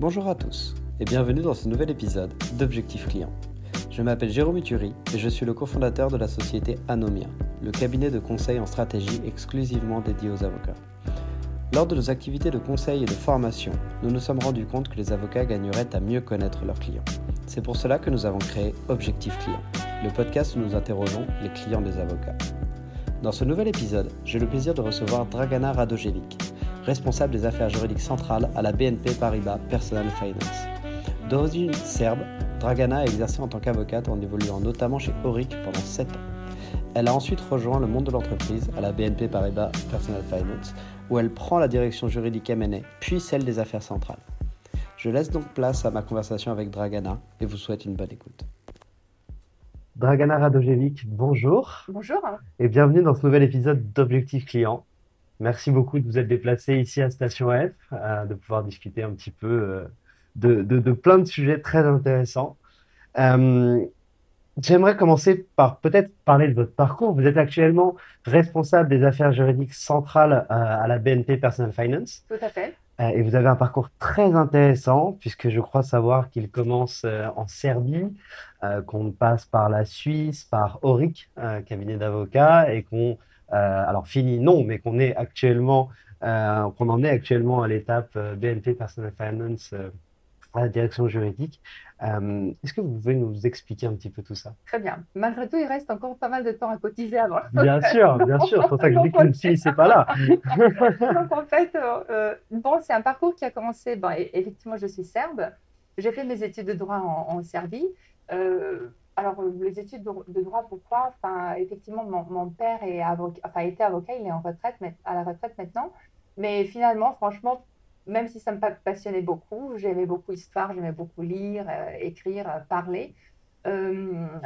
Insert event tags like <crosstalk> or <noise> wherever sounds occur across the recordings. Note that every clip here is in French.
Bonjour à tous et bienvenue dans ce nouvel épisode d'Objectif Client. Je m'appelle Jérôme Uturi et je suis le cofondateur de la société Anomia, le cabinet de conseil en stratégie exclusivement dédié aux avocats. Lors de nos activités de conseil et de formation, nous nous sommes rendus compte que les avocats gagneraient à mieux connaître leurs clients. C'est pour cela que nous avons créé Objectif Client, le podcast où nous interrogeons les clients des avocats. Dans ce nouvel épisode, j'ai le plaisir de recevoir Dragana Radojevic, responsable des affaires juridiques centrales à la BNP Paribas Personal Finance. D'origine serbe, Dragana a exercé en tant qu'avocate en évoluant notamment chez Auric pendant 7 ans. Elle a ensuite rejoint le monde de l'entreprise à la BNP Paribas Personal Finance, où elle prend la direction juridique M&A, puis celle des affaires centrales. Je laisse donc place à ma conversation avec Dragana et vous souhaite une bonne écoute. Dragana Radojevic, bonjour. Bonjour. Et bienvenue dans ce nouvel épisode d'Objectif Client. Merci beaucoup de vous être déplacé ici à Station F, euh, de pouvoir discuter un petit peu euh, de, de, de, plein de sujets très intéressants. Euh, J'aimerais commencer par peut-être parler de votre parcours. Vous êtes actuellement responsable des affaires juridiques centrales à la BNP Personal Finance. Tout à fait. Et vous avez un parcours très intéressant, puisque je crois savoir qu'il commence en Serbie, qu'on passe par la Suisse, par Auric, cabinet d'avocats, et qu'on alors fini, non, mais qu'on est actuellement, euh, qu'on en est actuellement à l'étape euh, BNP Personal Finance à la direction juridique. Est-ce que vous pouvez nous expliquer un petit peu tout ça? Très bien. Malgré tout, il reste encore pas mal de temps à cotiser avant. <laughs> Bien sûr, bien sûr. C'est pour ça que je dis que ne c'est pas là. <laughs> Donc en fait, bon, c'est un parcours qui a commencé. Bon, effectivement, je suis serbe. J'ai fait mes études de droit en, en Serbie. Alors, euh, les études de, droit, pourquoi? Enfin, Effectivement, mon, père est avocat, enfin, était avocat, il est en retraite, à la retraite maintenant. Mais finalement, franchement, même si ça me passionnait beaucoup, j'aimais beaucoup l'histoire, j'aimais beaucoup lire, euh, écrire, euh, parler.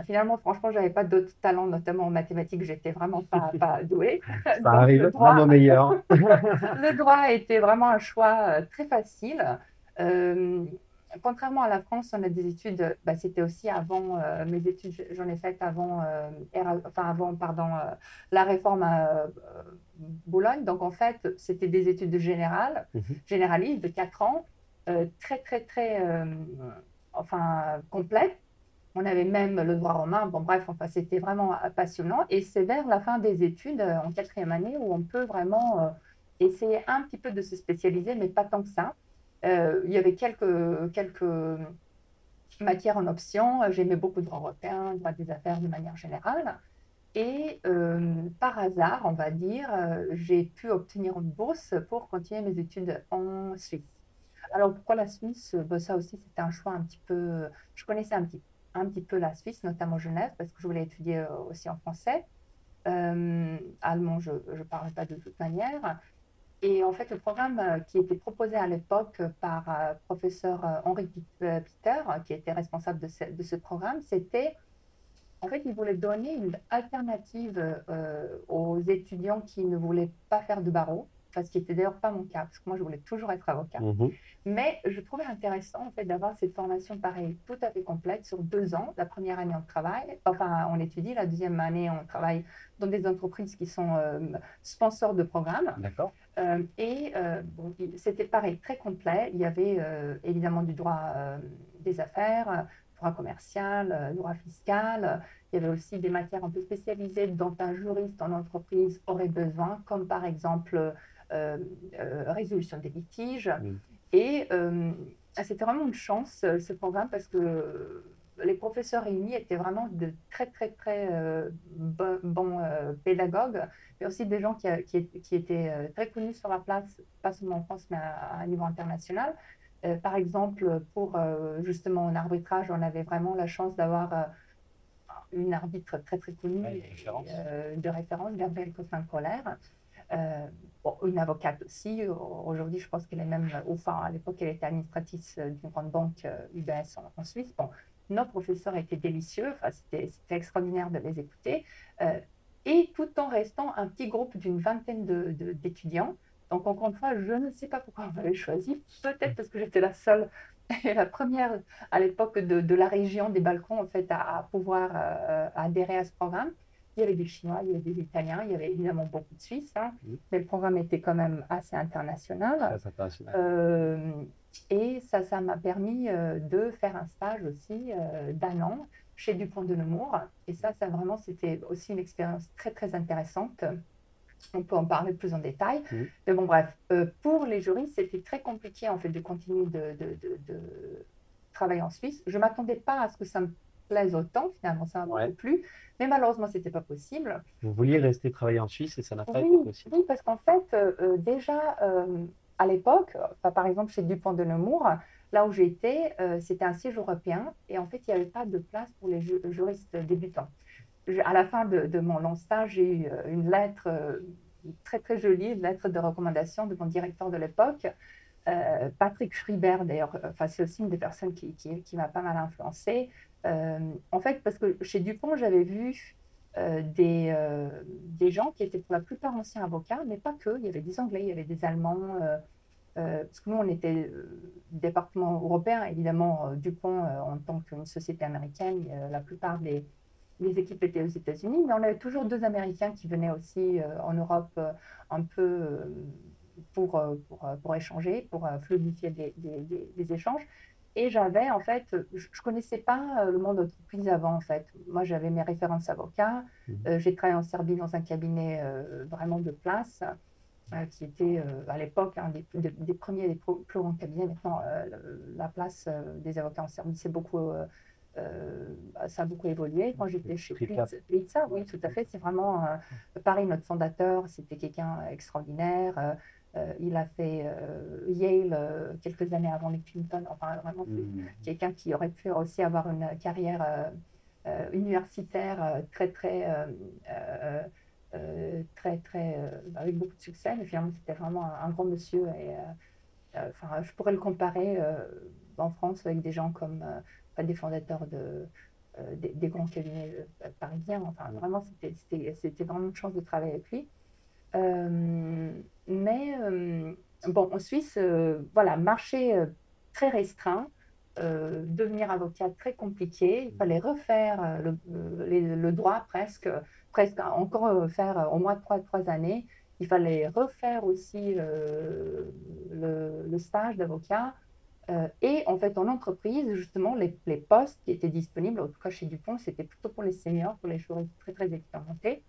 finalement, franchement, j'avais pas d'autres talents, notamment en mathématiques, j'étais vraiment pas, <laughs> pas douée. Ça arrive, vraiment meilleur. le droit <laughs> été vraiment un choix très facile contrairement à la France, on a des études, bah, c'était aussi avant, euh, mes études, j'en ai faites avant, euh, enfin avant pardon, euh, la réforme à Boulogne. Donc en fait, c'était des études générales, mhm. généralistes de 4 ans, très, très, très enfin, complètes. On avait même le droit romain. Bon, bref, enfin, c'était vraiment passionnant. Et c'est vers la fin des études, en quatrième année, où on peut vraiment essayer un petit peu de se spécialiser, mais pas tant que ça. Euh, il y avait quelques, quelques matières en option. J'aimais beaucoup le droit européen, droit des affaires de manière générale. Et euh, par hasard, on va dire, euh, j'ai pu obtenir une bourse pour continuer mes études en Suisse. Alors pourquoi la Suisse? Ben, Ça aussi, c'était un choix un petit peu... Je connaissais un petit, un petit peu la Suisse, notamment Genève, parce que je voulais étudier aussi en français. allemand, je ne parle pas de toute manière. Et en fait, le programme euh, qui était proposé à l'époque par euh, professeur euh, Henri Peter, qui était responsable de ce, de ce programme, c'était, en fait, il voulait donner une alternative aux étudiants qui ne voulaient pas faire de barreau. ce qui n'était d'ailleurs pas mon cas, parce que moi, je voulais toujours être avocat. Mhm. Mais je trouvais intéressant en fait d'avoir cette formation pareille, tout à fait complète sur deux ans. La première année, on travaille, enfin, on étudie. La deuxième année, on travaille dans des entreprises qui sont euh, sponsors de programmes. D'accord. Euh, et euh, bon, c'était pareil, très complet. Il y avait euh, évidemment du droit des affaires, droit commercial, droit fiscal. Il y avait aussi des matières un peu spécialisées dont un juriste en entreprise aurait besoin, comme par exemple résolution des litiges. Et euh, c'était vraiment une chance, ce programme, parce que les professeurs réunis étaient vraiment de très, très, très euh, bo- bons euh, pédagogues, mais aussi des gens qui, a- qui, qui étaient euh, très connus sur la place, pas seulement en France, mais à, à niveau international. Euh, par exemple, pour euh, justement un arbitrage, on avait vraiment la chance d'avoir euh, une arbitre très, très connue Ouais, de référence. euh, de référence, Gabrielle Costin-Colère. Euh, bon, une avocate aussi. Aujourd'hui, je pense qu'elle est même, enfin, à l'époque, elle était administratrice euh, d'une grande banque euh, UBS en, en Suisse. Bon, nos professeurs étaient délicieux. Enfin, c'était extraordinaire de les écouter. Euh, et tout en restant un petit groupe d'une vingtaine de- de- d'étudiants. Donc, encore une fois, je ne sais pas pourquoi on m'avait choisi. Peut-être parce que j'étais la seule et la première à l'époque de, de la région des balcons en fait, à, à pouvoir euh, adhérer à ce programme. Il y avait des Chinois, il y avait des Italiens, il y avait évidemment beaucoup de Suisses, hein, mais le programme était quand même assez international. Très international. Euh, et ça, ça m'a permis euh, de faire un stage aussi euh, d'un an chez Dupont de Nemours. Et ça, ça vraiment, c'était aussi une expérience très, très intéressante. On peut en parler plus en détail. Mais bon, bref, euh, pour les juristes, c'était très compliqué en fait de continuer de, de- de- de travailler en Suisse. Je ne m'attendais pas à ce que ça me plaise autant, finalement, ça m'a Ouais. beaucoup plu. Mais malheureusement, ce n'était pas possible. Vous vouliez rester travailler en Suisse et ça n'a pas été possible. oui, parce qu'en fait, euh, déjà euh, à l'époque, par exemple chez Dupont de Nemours, là où j'étais, euh, c'était un siège européen et en fait, il n'y avait pas de place pour les ju- juristes débutants. Je- à la fin de, mon long stage, j'ai eu euh, une lettre euh, très très jolie, une lettre de recommandation de mon directeur de l'époque, Patrick Schreiber, d'ailleurs, enfin, c'est aussi une des personnes qui, qui, m'a pas mal influencée. En fait, parce que chez Dupont, j'avais vu euh, des, euh, des gens qui étaient pour la plupart anciens avocats, mais pas que. Il y avait des Anglais, il y avait des Allemands. euh, parce que nous, on était département européen, évidemment, Dupont, en tant qu'une société américaine, la plupart des, équipes étaient aux États-Unis, mais on avait toujours deux Américains qui venaient aussi en Europe un peu pour, pour, pour échanger, pour fluidifier des- des échanges. Et j'avais, en fait, je ne connaissais pas euh, le monde d'entreprise avant, en fait. Moi, j'avais mes références avocats. Mhm. Euh, j'ai travaillé en Serbie dans un cabinet euh, vraiment de place, euh, qui était à l'époque un des, des- des premiers, des plus grands cabinets. Maintenant, la place des avocats en Serbie, c'est beaucoup, ça a beaucoup évolué. Quand j'étais chez Plitza, oui, tout à fait. C'est vraiment, pareil, notre fondateur, c'était quelqu'un extraordinaire. Euh, il a fait euh, Yale euh, quelques années avant les Clinton. Enfin, vraiment, c'est Mhm. quelqu'un qui aurait pu aussi avoir une carrière universitaire très, très, très, très, avec beaucoup de succès. Mais finalement, c'était vraiment un, un grand monsieur. Et, enfin, je pourrais le comparer en France avec des gens comme des fondateurs de, des, des grands cabinets parisiens. Enfin, vraiment, c'était- c'était c'était vraiment une chance de travailler avec lui. Mais euh, bon, en Suisse, euh, voilà, marché euh, très restreint, euh, devenir avocat très compliqué. Il fallait refaire le, droit presque, presque encore faire au moins trois, trois années. Il fallait refaire aussi euh, le, le stage d'avocat. Euh, et en fait, en entreprise, justement, les, les postes qui étaient disponibles, en tout cas chez Dupont, c'était plutôt pour les seniors, pour les juristes très, très expérimentés.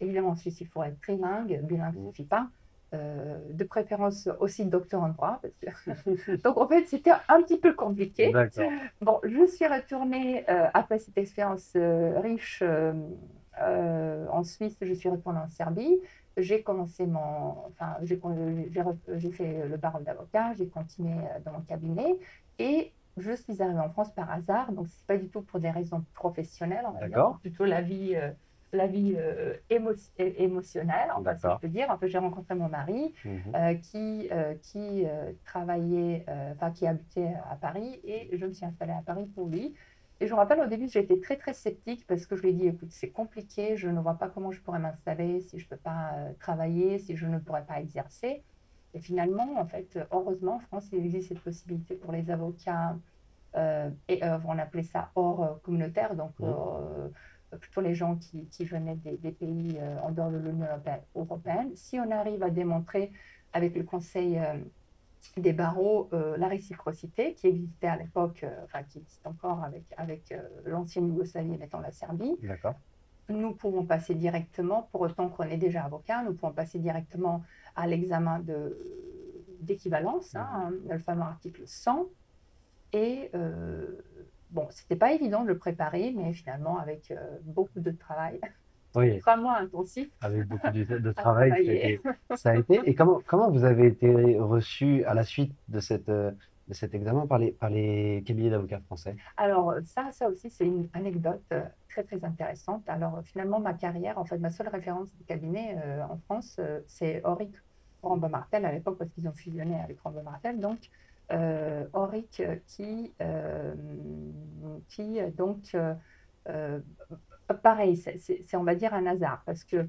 Évidemment, en Suisse, il faut être trilingue, bilingue ne suffit pas. Euh, de préférence aussi docteur en droit. parce que- <laughs> Donc, en fait, c'était un petit peu compliqué. Bon, je suis retournée, euh, après cette expérience euh, riche en Suisse, je suis retournée en Serbie. J'ai commencé mon. Enfin, j'ai fait le barreau d'avocat, j'ai continué dans mon cabinet et je suis arrivée en France par hasard. Donc, c'est pas du tout pour des raisons professionnelles, on va dire, D'accord. plutôt la vie. La vie euh, émo- émotionnelle, enfin, si D'accord. je peux dire. En fait, j'ai rencontré mon mari, Mhm. euh, qui, euh, qui travaillait, enfin qui habitait à Paris et je me suis installée à Paris pour lui. Et je me rappelle au début, j'étais très très sceptique parce que je lui ai dit, écoute, c'est compliqué, je ne vois pas comment je pourrais m'installer si je ne peux pas travailler, si je ne pourrais pas exercer. Et finalement, en fait, heureusement, en France, il existe cette possibilité pour les avocats, et on appelait ça hors communautaire, donc plutôt les gens qui, qui venaient des, des pays en dehors de l'Union européenne. Si on arrive à démontrer avec le Conseil des barreaux euh, la réciprocité qui existait à l'époque, euh, enfin qui existe encore avec, avec euh, l'ancienne Yougoslavie mettant la Serbie. Nous pouvons passer directement, pour autant qu'on est déjà avocat, nous pouvons passer directement à l'examen d'équivalence, hein, le fameux article 100. Et bon, c'était pas évident de le préparer, mais finalement, avec beaucoup de travail, <laughs> oui. vraiment intensif. Avec beaucoup de, <laughs> travail, ça a, été, Et comment, comment vous avez été reçu à la suite de, cette, de cet examen par les, par les cabinets d'avocats français? Alors, ça, ça aussi, c'est une anecdote euh, très, très intéressante. Alors, finalement, ma carrière, en fait, ma seule référence de cabinet euh, en France, euh, c'est Auric Rambo-Martel à l'époque, parce qu'ils ont fusionné avec Rambo-Martel. Donc, Auric qui, qui donc, pareil, c'est, on va dire, un hasard. Parce que,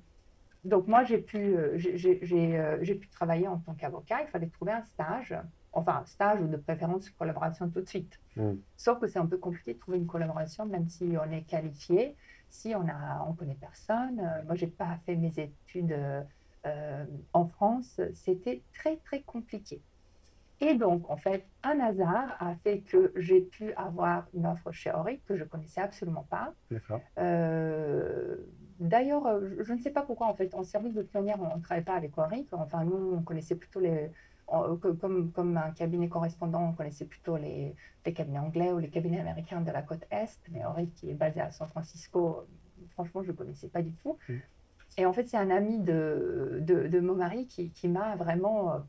donc moi, j'ai pu, euh, euh, j'ai, pu travailler en tant qu'avocat. Il fallait trouver un stage, enfin, un stage ou de préférence une collaboration tout de suite. Mm. Sauf que c'est un peu compliqué de trouver une collaboration, même si on est qualifié, si on a, on connaît personne. Euh, moi, j'ai pas fait mes études en France. C'était très, très compliqué. Et donc, en fait, un hasard a fait que j'ai pu avoir une offre chez Auric que je connaissais absolument pas. Euh, D'ailleurs, je ne sais pas pourquoi, en fait, en service de pionnière, on ne travaillait pas avec Auric. Enfin, nous, on connaissait plutôt les. Comme, comme un cabinet correspondant, on connaissait plutôt les, les, cabinets anglais ou les cabinets américains de la côte Est. Mais Auric, qui est basé à San Francisco, franchement, je ne connaissais pas du tout. Mm. Et en fait, c'est un ami de, de, de, mon mari qui, qui m'a vraiment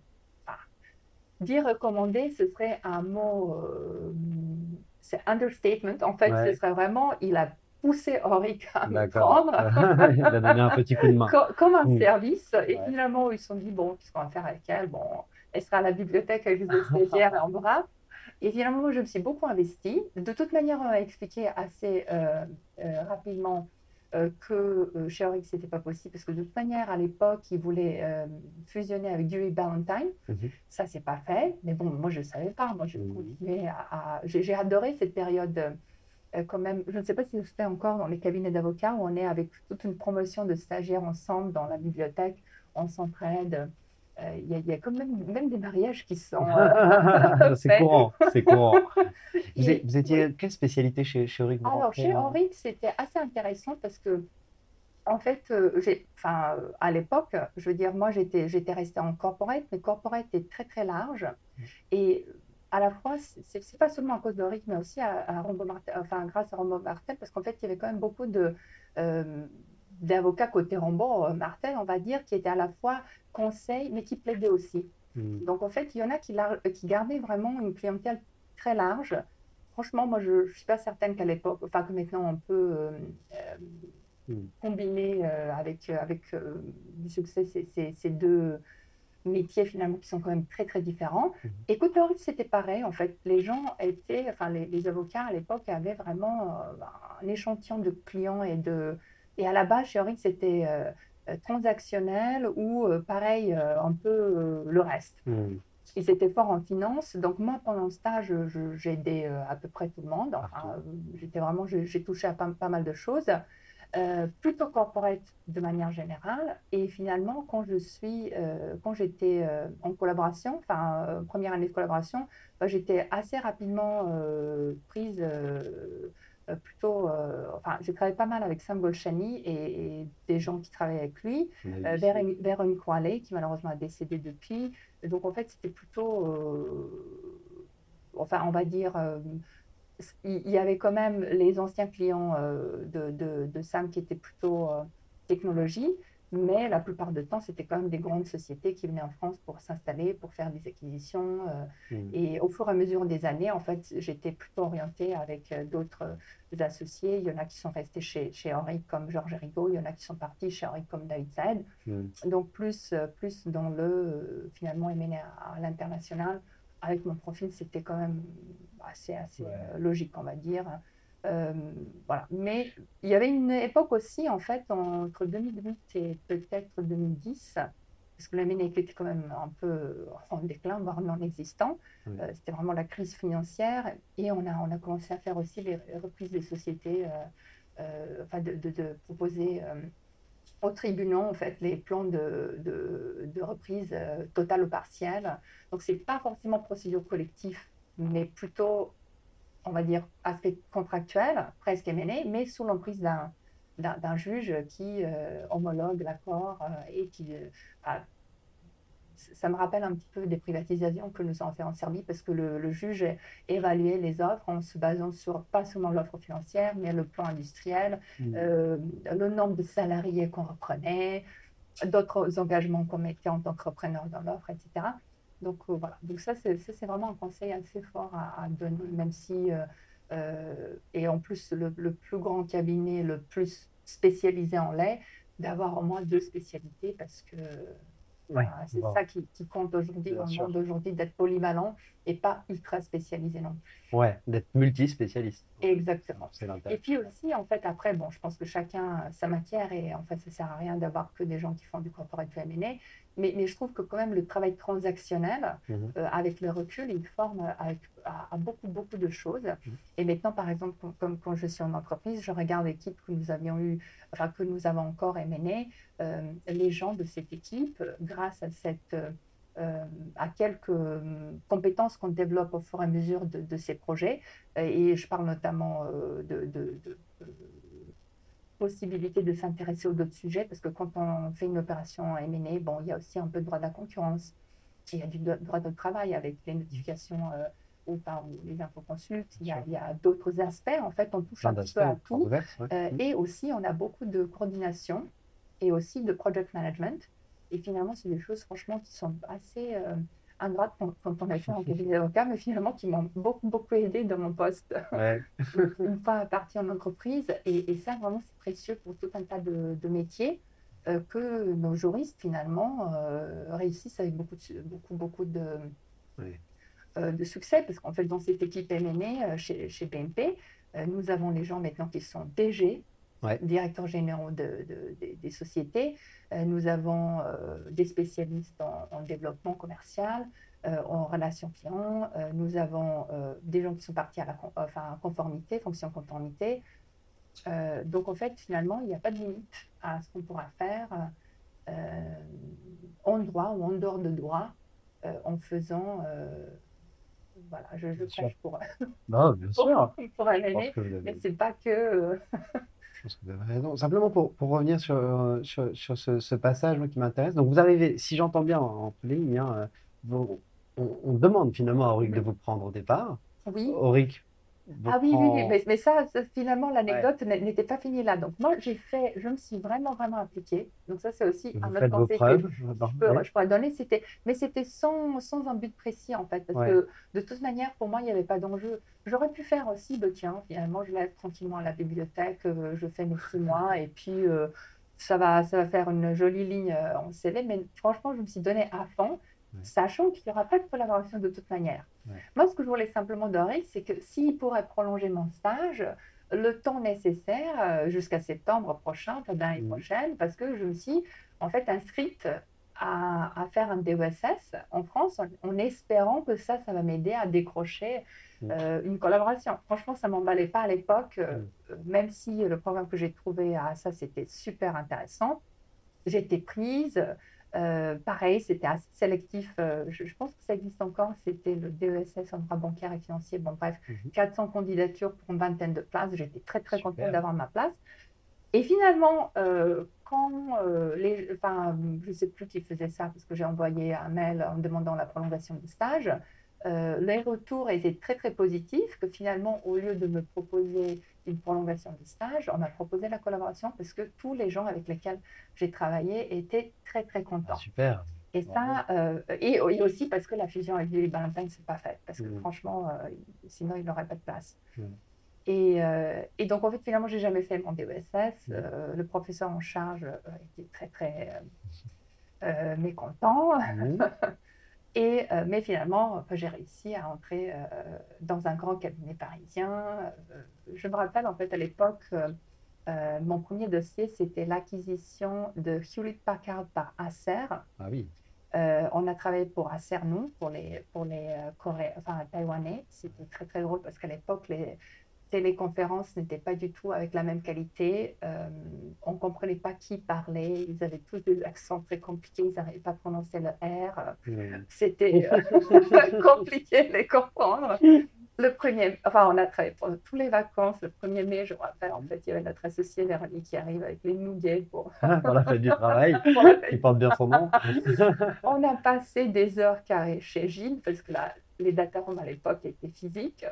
dire recommander, ce serait un mot, euh, c'est understatement. En fait, ce serait vraiment, il a poussé Auric à me prendre. <laughs> il a donné un petit coup de main. comme, un mm. service. Et finalement, ils se sont dit, bon, qu'est-ce qu'on va faire avec elle? Bon, elle sera à la bibliothèque avec des stagiaires et en bras. Et finalement, je me suis beaucoup investie. De toute manière, on a expliqué assez euh, euh, rapidement euh, que euh, chez Oryx, ce n'était pas possible parce que de toute manière, à l'époque, ils voulaient euh, fusionner avec Dewey Ballantyne. Ça, mhm. Ça, c'est pas fait. Mais bon, moi, je ne savais pas. Moi, je mhm. à. J'ai adoré cette période. quand même, je ne sais pas si se fait encore dans les cabinets d'avocats où on est avec toute une promotion de stagiaires ensemble dans la bibliothèque, on s'entraide. Euh, il y, a quand même, même des mariages qui sont. <laughs> Euh, <laughs> c'est courant, c'est courant. <laughs> Vous, étiez quelle spécialité chez, chez Auric Alors, chez Auric, c'était assez intéressant parce que, en fait, euh, enfin, à l'époque, je veux dire, moi, j'étais restée en corporate, mais corporate est très, très large. Mm. Et à la fois, c'est pas seulement à cause d'Auric, mais aussi à, à enfin, grâce à Rombo Martel, parce qu'en fait, il y avait quand même beaucoup de d'avocats côté Rambo, euh, Martel, on va dire, qui étaient à la fois conseil, mais qui plaidaient aussi. Hmm. Donc en fait, il y en a qui, qui gardaient vraiment une clientèle très large. Franchement, moi, je ne suis pas certaine qu'à l'époque, enfin que maintenant on peut euh, euh, hmm. combiner avec, avec du succès ces, ces, deux métiers finalement qui sont quand même très très différents. Hmm. Et côté c'était pareil. En fait, les gens étaient, enfin les, les avocats à l'époque avaient vraiment un échantillon de clients et de et à la base, chez Auric, c'était euh, euh, transactionnel ou euh, pareil, un peu le reste. Hmm. Ils étaient forts en finance. Donc, moi, pendant le stage, j'ai aidé à peu près tout le monde. j'étais vraiment, j'ai touché à pas, mal de choses. plutôt corporate de manière générale. Et finalement, quand je suis, quand j'étais en collaboration, enfin première année de collaboration, bah, j'étais assez rapidement prise plutôt, euh, enfin, j'ai travaillé pas mal avec Sam Golshani et, des gens qui travaillaient avec lui, euh, Véronique Croilet, qui malheureusement a décédé depuis. donc, en fait, c'était plutôt, enfin, on va dire, il y, avait quand même les anciens clients de, de, de, Sam qui étaient plutôt technologie, mais la plupart du temps, c'était quand même des grandes sociétés qui venaient en France pour s'installer, pour faire des acquisitions. Euh, mmh. Et au fur et à mesure des années, en fait, j'étais plutôt orientée avec euh, d'autres euh, associés. Il y en a qui sont restés chez, chez Henri comme Georges Rigaud, il y en a qui sont partis chez Henri comme David Saed. Mmh. Donc, plus, plus dans le, finalement, émené à, l'international. Avec mon profil, c'était quand même assez, assez logique, on va dire. Voilà. Mais il y avait une époque aussi, en fait, entre 2008 et peut-être 2010, parce que la Ménéque était quand même un peu en déclin, voire non existant. C'était vraiment la crise financière et on a, on a commencé à faire aussi les reprises des sociétés, enfin de, de, proposer au tribunal en fait les plans de, de, reprise totale ou partielle. Donc c'est pas forcément procédure collective, mais plutôt on va dire, aspect contractuel, presque émené, mais sous l'emprise d'un, d'un, juge qui euh, homologue l'accord euh, et qui. Euh, ça me rappelle un petit peu des privatisations que nous avons fait en Serbie parce que le, juge évaluait les offres en se basant sur pas seulement l'offre financière, mais le plan industriel, mmh. le nombre de salariés qu'on reprenait, d'autres engagements qu'on mettait en tant qu'entrepreneur dans l'offre, etc. Donc euh, voilà, donc ça c'est vraiment un conseil assez fort à, donner, même si, euh, euh, et en plus le, plus grand cabinet, le plus spécialisé en lait, d'avoir au moins deux spécialités parce que c'est ça qui, compte aujourd'hui, au monde d'aujourd'hui, d'être polyvalent et pas ultra spécialisé non Ouais, d'être multispécialiste. Exactement. Et puis aussi, en fait, après, bon, je pense que chacun sa matière et en fait, ça sert à rien d'avoir que des gens qui font du corporate M&A, mais, mais, je trouve que quand même le travail transactionnel, mhm. euh, avec le recul, il forme à, beaucoup, beaucoup de choses. Mhm. Et maintenant, par exemple, comme, quand je suis en entreprise, je regarde l'équipe que nous avions eu, enfin, que nous avons encore M&A, euh, les gens de cette équipe, grâce à cette euh, à quelques euh, compétences qu'on développe au fur et à mesure de, ces projets. Et je parle notamment euh, de, de, possibilité de s'intéresser aux d'autres sujets, parce que quand on fait une opération M&A, bon, il y a aussi un peu de droit de la concurrence, il y a du droit de travail avec les notifications ou par les infoconsultes, il y a, a d'autres aspects, en fait, on touche un petit peu à tout. Et aussi, on a beaucoup de coordination et aussi de project management. Et finalement, c'est des choses, franchement, qui sont assez euh, ingrates quand, on a fait en <laughs> cabinet d'avocat, mais finalement, qui m'ont beaucoup, beaucoup aidé dans mon poste. <laughs> Une fois partie en entreprise. Et, ça, vraiment, c'est précieux pour tout un tas de, métiers. Euh, que nos juristes finalement euh, réussissent avec beaucoup, de, beaucoup, beaucoup de, de succès, parce qu'en fait, dans cette équipe M&A chez, chez, BNP, nous avons les gens maintenant qui sont DG, directeurs généraux de, des sociétés. Euh, nous avons euh, des spécialistes en, développement commercial, euh, en relations clients. nous avons des gens qui sont partis à la enfin, conformité, fonction conformité. donc en fait, finalement, il n'y a pas de limite à ce qu'on pourra faire en droit ou en dehors de droit en faisant voilà, je, je prêche pour, non, bien sûr. pour, mais c'est pas que <laughs> pense que vous avez raison. Simplement pour, pour revenir sur, euh, sur, sur ce, ce, passage qui m'intéresse. Donc, vous arrivez, si j'entends bien en ligne, hein, euh, on, demande finalement à Auric de vous prendre au départ. Oui. Auric ah oui, oui, oui, mais, ça, finalement, l'anecdote n'était pas finie là. Donc moi, j'ai fait, je me suis vraiment, vraiment appliquée. Donc ça, c'est aussi un autre conseil que je, pourrais donner. C'était, mais c'était sans, sans un but précis en fait, parce que de toute manière, pour moi, il n'y avait pas d'enjeu. J'aurais pu faire aussi, bah, tiens, finalement, je vais tranquillement à la bibliothèque, euh, je fais mes six mois, et puis euh, ça va, ça va faire une jolie ligne euh, en CV. Mais franchement, je me suis donné à fond sachant qu'il n'y aura pas de collaboration de toute manière. Moi, ce que je voulais simplement donner, c'est que s'il pourrait prolonger mon stage, le temps nécessaire euh, jusqu'à septembre prochain, l'année mmh. prochaine, parce que je me suis en fait inscrite à, faire un DESS en France en, espérant que ça, ça va m'aider à décrocher mmh. euh, une collaboration. Franchement, ça ne m'emballait pas à l'époque, euh, mmh. même si le programme que j'ai trouvé à ça, c'était super intéressant. J'étais prise. Euh, pareil, c'était assez sélectif. Euh, je, pense que ça existe encore. C'était le DESS en droit bancaire et financier. Bon, bref, 400 mhm. candidatures pour une vingtaine de places. J'étais très, très contente d'avoir ma place. Et finalement, euh, quand les. Enfin, je ne sais plus qui faisait ça parce que j'ai envoyé un mail en demandant la prolongation du stage. les retours étaient très, très positifs. Que finalement, au lieu de me proposer une prolongation du stage, on m'a proposé la collaboration parce que tous les gens avec lesquels j'ai travaillé étaient très très contents. Ah, super. Et ça, euh, et, aussi parce que la fusion avec Lily Valentine, c'est pas faite. Parce que mmh. franchement, euh, sinon, il n'aurait pas de place. Mmh. Et, euh, et, donc, en fait, finalement, j'ai jamais fait mon DESS. Mmh. le professeur en charge était très, très mécontent. <laughs> Et, mais finalement, j'ai réussi à entrer dans un grand cabinet parisien. je me rappelle, en fait, à l'époque, mon premier dossier, c'était l'acquisition de Hewlett Packard par Acer. Ah oui. on a travaillé pour Acer, nous, pour les, pour les Coréens, enfin, Taïwanais. C'était très, très drôle parce qu'à l'époque, les, téléconférences n'étaient pas du tout avec la même qualité. Euh, on ne comprenait pas qui parlait. Ils avaient tous des accents très compliqués. Ils n'arrivaient pas à prononcer le R. Mmh. C'était euh, <laughs> compliqué de les comprendre. Le premier, enfin, on a travaillé pendant toutes les vacances. Le 1er mai, je me rappelle, en fait, il y avait notre associé Véronique qui arrive avec les nougats pour... <laughs> pour la fête du <laughs> travail. Il porte bien son nom. on a passé des heures carrées chez Gilles, parce que là, les datarooms à l'époque étaient physiques.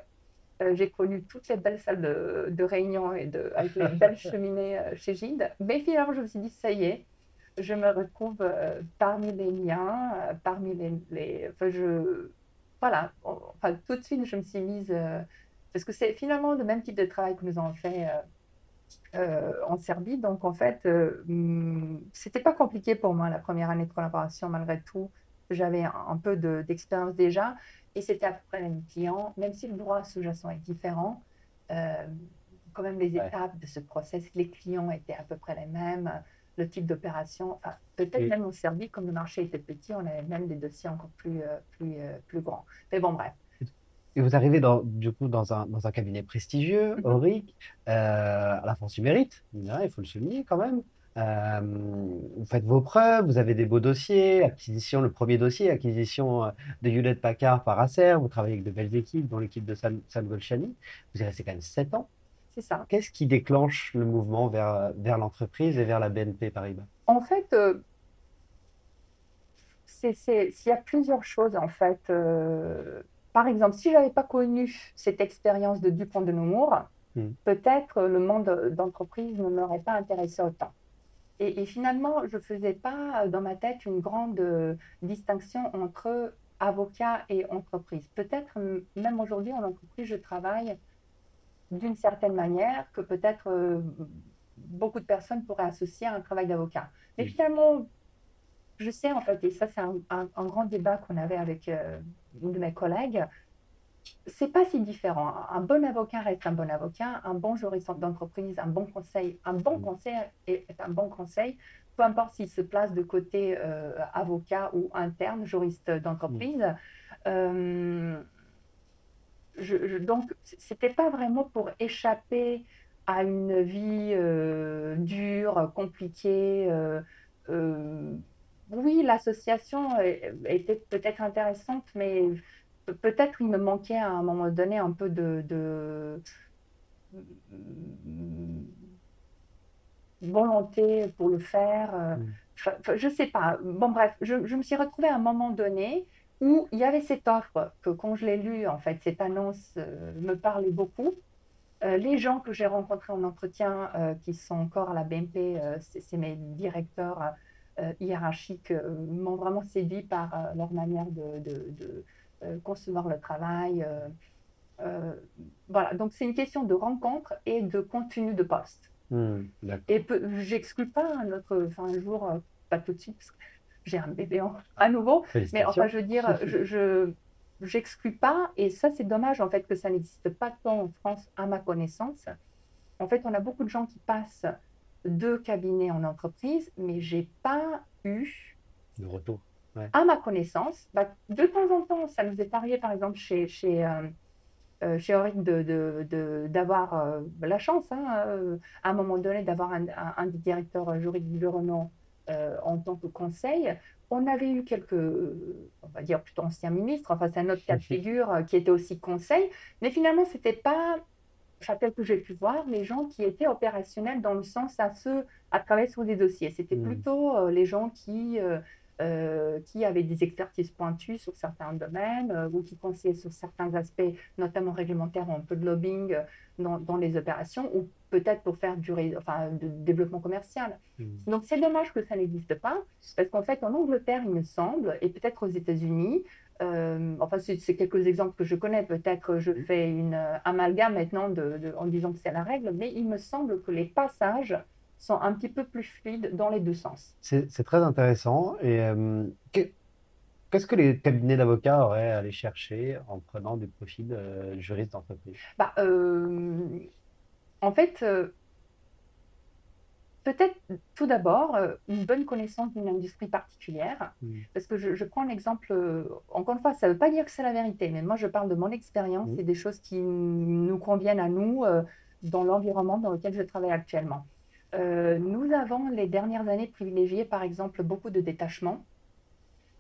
Euh, j'ai connu toutes les belles salles de, réunion et de, avec les belles <laughs> cheminées euh, chez Gide. Mais finalement, je me suis dit, ça y est, je me retrouve euh, parmi les miens, parmi les. les enfin, je, voilà, enfin, tout de suite, je me suis mise. parce que c'est finalement le même type de travail que nous avons fait en Serbie. Donc, en fait, hmm, c'était pas compliqué pour moi la première année de collaboration, malgré tout. J'avais un, peu d'expérience déjà. Et c'était à peu près le même client, même si le droit sous-jacent est différent. Euh, quand même, les étapes de ce process, les clients étaient à peu près les mêmes, le type d'opération. Enfin, Peut-être même au Serbie, comme le marché était petit, on avait même des dossiers encore plus, euh, plus, euh, plus grands. Mais bon, bref. Et vous arrivez dans, du coup dans un, dans un cabinet prestigieux, mm-hmm. Auric, à la France du mérite, il faut le souligner quand même. Euh, vous faites vos preuves, vous avez des beaux dossiers, acquisition, le premier dossier, acquisition euh, de Hewlett Packard par Acer, vous travaillez avec de belles équipes, dont l'équipe de Sam, Sam Golshani. Vous y restez quand même 7 ans. C'est ça. Qu'est-ce qui déclenche le mouvement vers, vers l'entreprise et vers la BNP Paribas? En fait, euh, il y a plusieurs choses en fait. par exemple, si je n'avais pas connu cette expérience de Dupont de Nemours, hmm. peut-être le monde d'entreprise ne m'aurait pas intéressé autant. Et, finalement, je ne faisais pas dans ma tête une grande euh, distinction entre avocat et entreprise. Peut-être même aujourd'hui en entreprise, je travaille d'une certaine manière que peut-être euh, beaucoup de personnes pourraient associer à un travail d'avocat. Mais finalement, je sais en fait, et ça c'est un, grand débat qu'on avait avec euh, une de mes collègues, c'est pas si différent. Un bon avocat reste un bon avocat, un bon juriste d'entreprise, un bon conseil, un bon mm. conseil est un bon conseil, peu importe s'il se place de côté euh, avocat ou interne, juriste d'entreprise. Mm. Euh, je, donc, c'était pas vraiment pour échapper à une vie euh, dure, compliquée. oui, l'association était peut-être intéressante, mais peut-être il me manquait à un moment donné un peu de, volonté pour le faire. Euh, mm. je ne sais pas. Bon, bref, je, me suis retrouvée à un moment donné où il y avait cette offre que quand je l'ai lue, en fait, cette annonce euh, me parlait beaucoup. Euh, les gens que j'ai rencontrés en entretien, qui sont encore à la BNP, c'est mes directeurs hiérarchiques, m'ont vraiment séduit par leur manière de euh, concevoir le travail. Euh, euh, voilà, donc c'est une question de rencontre et de contenu de poste. Hmm, et j'exclus pas un autre, enfin un jour, pas tout de suite, parce que j'ai un bébé à nouveau, mais enfin je veux dire, je, j'exclus pas, et ça c'est dommage en fait que ça n'existe pas tant en France à ma connaissance. En fait, on a beaucoup de gens qui passent de cabinet en entreprise, mais j'ai pas eu de retour. À ma connaissance, bah, de temps en temps, ça nous est arrivé, par exemple, chez, chez, euh, euh chez Auric d'avoir de, de, euh, la chance, hein, à un moment donné, d'avoir un, un, des directeurs juridiques de renom en tant que conseil. On avait eu quelques, on va dire plutôt anciens ministres, enfin, c'est un autre cas de figure qui était aussi conseil, mais finalement, ce n'était pas enfin, tel que j'ai pu voir, les gens qui étaient opérationnels dans le sens à, ceux, à travailler sur des dossiers. C'était mmh. plutôt les gens qui euh, qui avaient des expertises pointues sur certains domaines euh, ou qui conseillaient sur certains aspects, notamment réglementaires ou un peu de lobbying euh, dans, les opérations ou peut-être pour faire du enfin, de développement commercial. Hmm. Donc c'est dommage que ça n'existe pas parce qu'en fait en Angleterre, il me semble, et peut-être aux États-Unis, enfin, c'est quelques exemples que je connais. Peut-être je hmm. fais une amalgame maintenant de, en disant que c'est la règle, mais il me semble que les passages sont un petit peu plus fluides dans les deux sens. C'est très intéressant. Et euh, Qu'est-ce que les cabinets d'avocats auraient à aller chercher en prenant des profils de juristes d'entreprise? Bah, En fait, Peut-être tout d'abord euh, une bonne connaissance d'une industrie particulière, mmh. parce que je, prends l'exemple, euh, encore une fois, ça ne veut pas dire que c'est la vérité, mais moi je parle de mon expérience mmh. et des choses qui nous conviennent à nous euh, dans l'environnement dans lequel je travaille actuellement. Nous avons les dernières années privilégié par exemple beaucoup de détachements,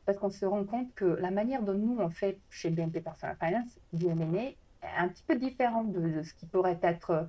parce qu'on se rend compte que la manière dont nous on fait chez BNP Personal Finance, BMNA, est un petit peu différente de ce qui pourrait être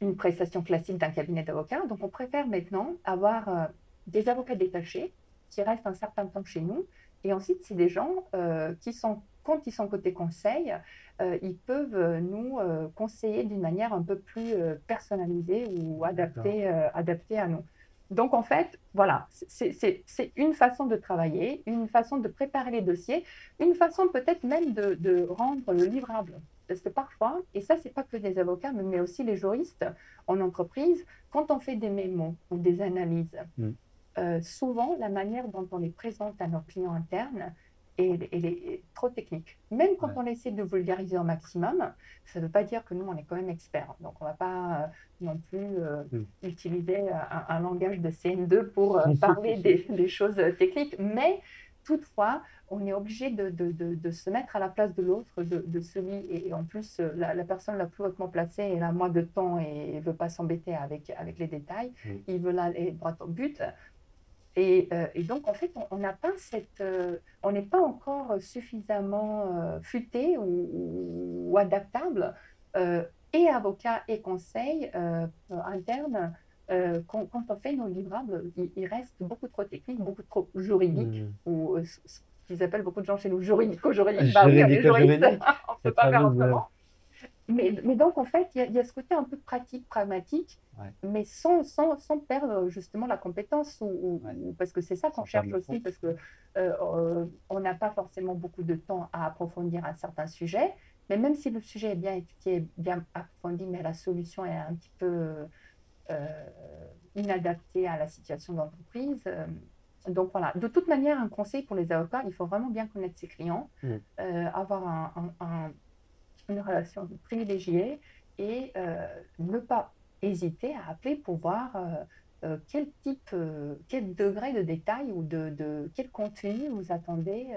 une prestation classique d'un cabinet d'avocats. Donc, on préfère maintenant avoir euh, des avocats détachés qui restent un certain temps chez nous. Et ensuite, c'est des gens euh, qui sont, quand ils sont côté conseil, euh, ils peuvent nous conseiller d'une manière un peu plus personnalisée ou adaptée, adaptée à nous. Donc, en fait, voilà, c'est une façon de travailler, une façon de préparer les dossiers, une façon peut-être même de, de rendre le livrable parce que parfois, et ça, c'est pas que des avocats, mais aussi les juristes en entreprise, quand on fait des mémos ou des analyses, mm. euh, souvent, la manière dont on les présente à nos clients internes, est, est trop technique. Même quand on essaie de vulgariser au maximum, ça ne veut pas dire que nous, on est quand même experts. Donc, on ne va pas euh, non plus euh, mm. utiliser un, langage de CN2 pour <laughs> parler des, des, choses techniques. Mais toutefois, on est obligé de, se mettre à la place de l'autre, de, celui, et, en plus, euh, la, personne la plus hautement placée, elle a moins de temps et ne veut pas s'embêter avec, avec les détails, il veut aller droit au but. Et, euh, donc, en fait, on n'a pas cette, euh, on n'est pas encore suffisamment futé ou, adaptable, et avocat et conseil interne. Quand, on fait nos livrables, il, reste beaucoup trop technique, beaucoup trop juridique, mmh. ou qu'ils appellent beaucoup de gens chez nous juridico-juridique. Bah oui, on <laughs> peut pas faire autrement. Mais, mais, donc, en fait, il y, a ce côté un peu pratique, pragmatique, mais sans, sans, sans, perdre justement la compétence, ou, parce que c'est ça qu'on cherche aussi, parce qu'on euh, on n'a pas forcément beaucoup de temps à approfondir un certain sujet, mais même si le sujet est bien étudié, bien approfondi, mais la solution est un petit peu euh, inadaptée à la situation d'entreprise, euh, donc voilà, de toute manière, un conseil pour les avocats, il faut vraiment bien connaître ses clients, mm. euh, avoir une relation privilégiée et euh, ne pas hésiter à appeler pour voir euh, quel type, quel degré de détail ou de, quel contenu vous attendez,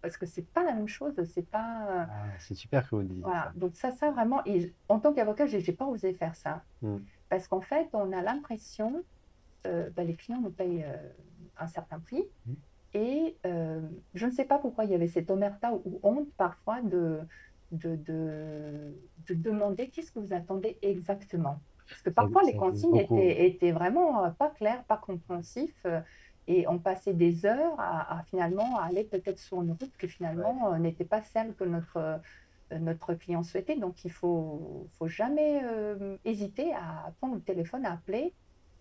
parce que c'est pas la même chose, c'est pas. Ah, c'est super que vous dites. Voilà, donc ça, ça vraiment, et en tant qu'avocat, j'ai pas osé faire ça, mm. parce qu'en fait, on a l'impression, bah, les clients nous payent un certain prix. Mmh. Et euh, je ne sais pas pourquoi il y avait cette omerta ou honte parfois de, de, de, demander qu'est-ce que vous attendez exactement. Parce que parfois les consignes étaient, étaient, vraiment euh, pas claires, pas compréhensifs. Euh, et on passait des heures à, finalement aller peut-être sur une route qui finalement n'était pas celle que notre, notre client souhaitait. Donc il ne faut, faut jamais hésiter à prendre le téléphone, à appeler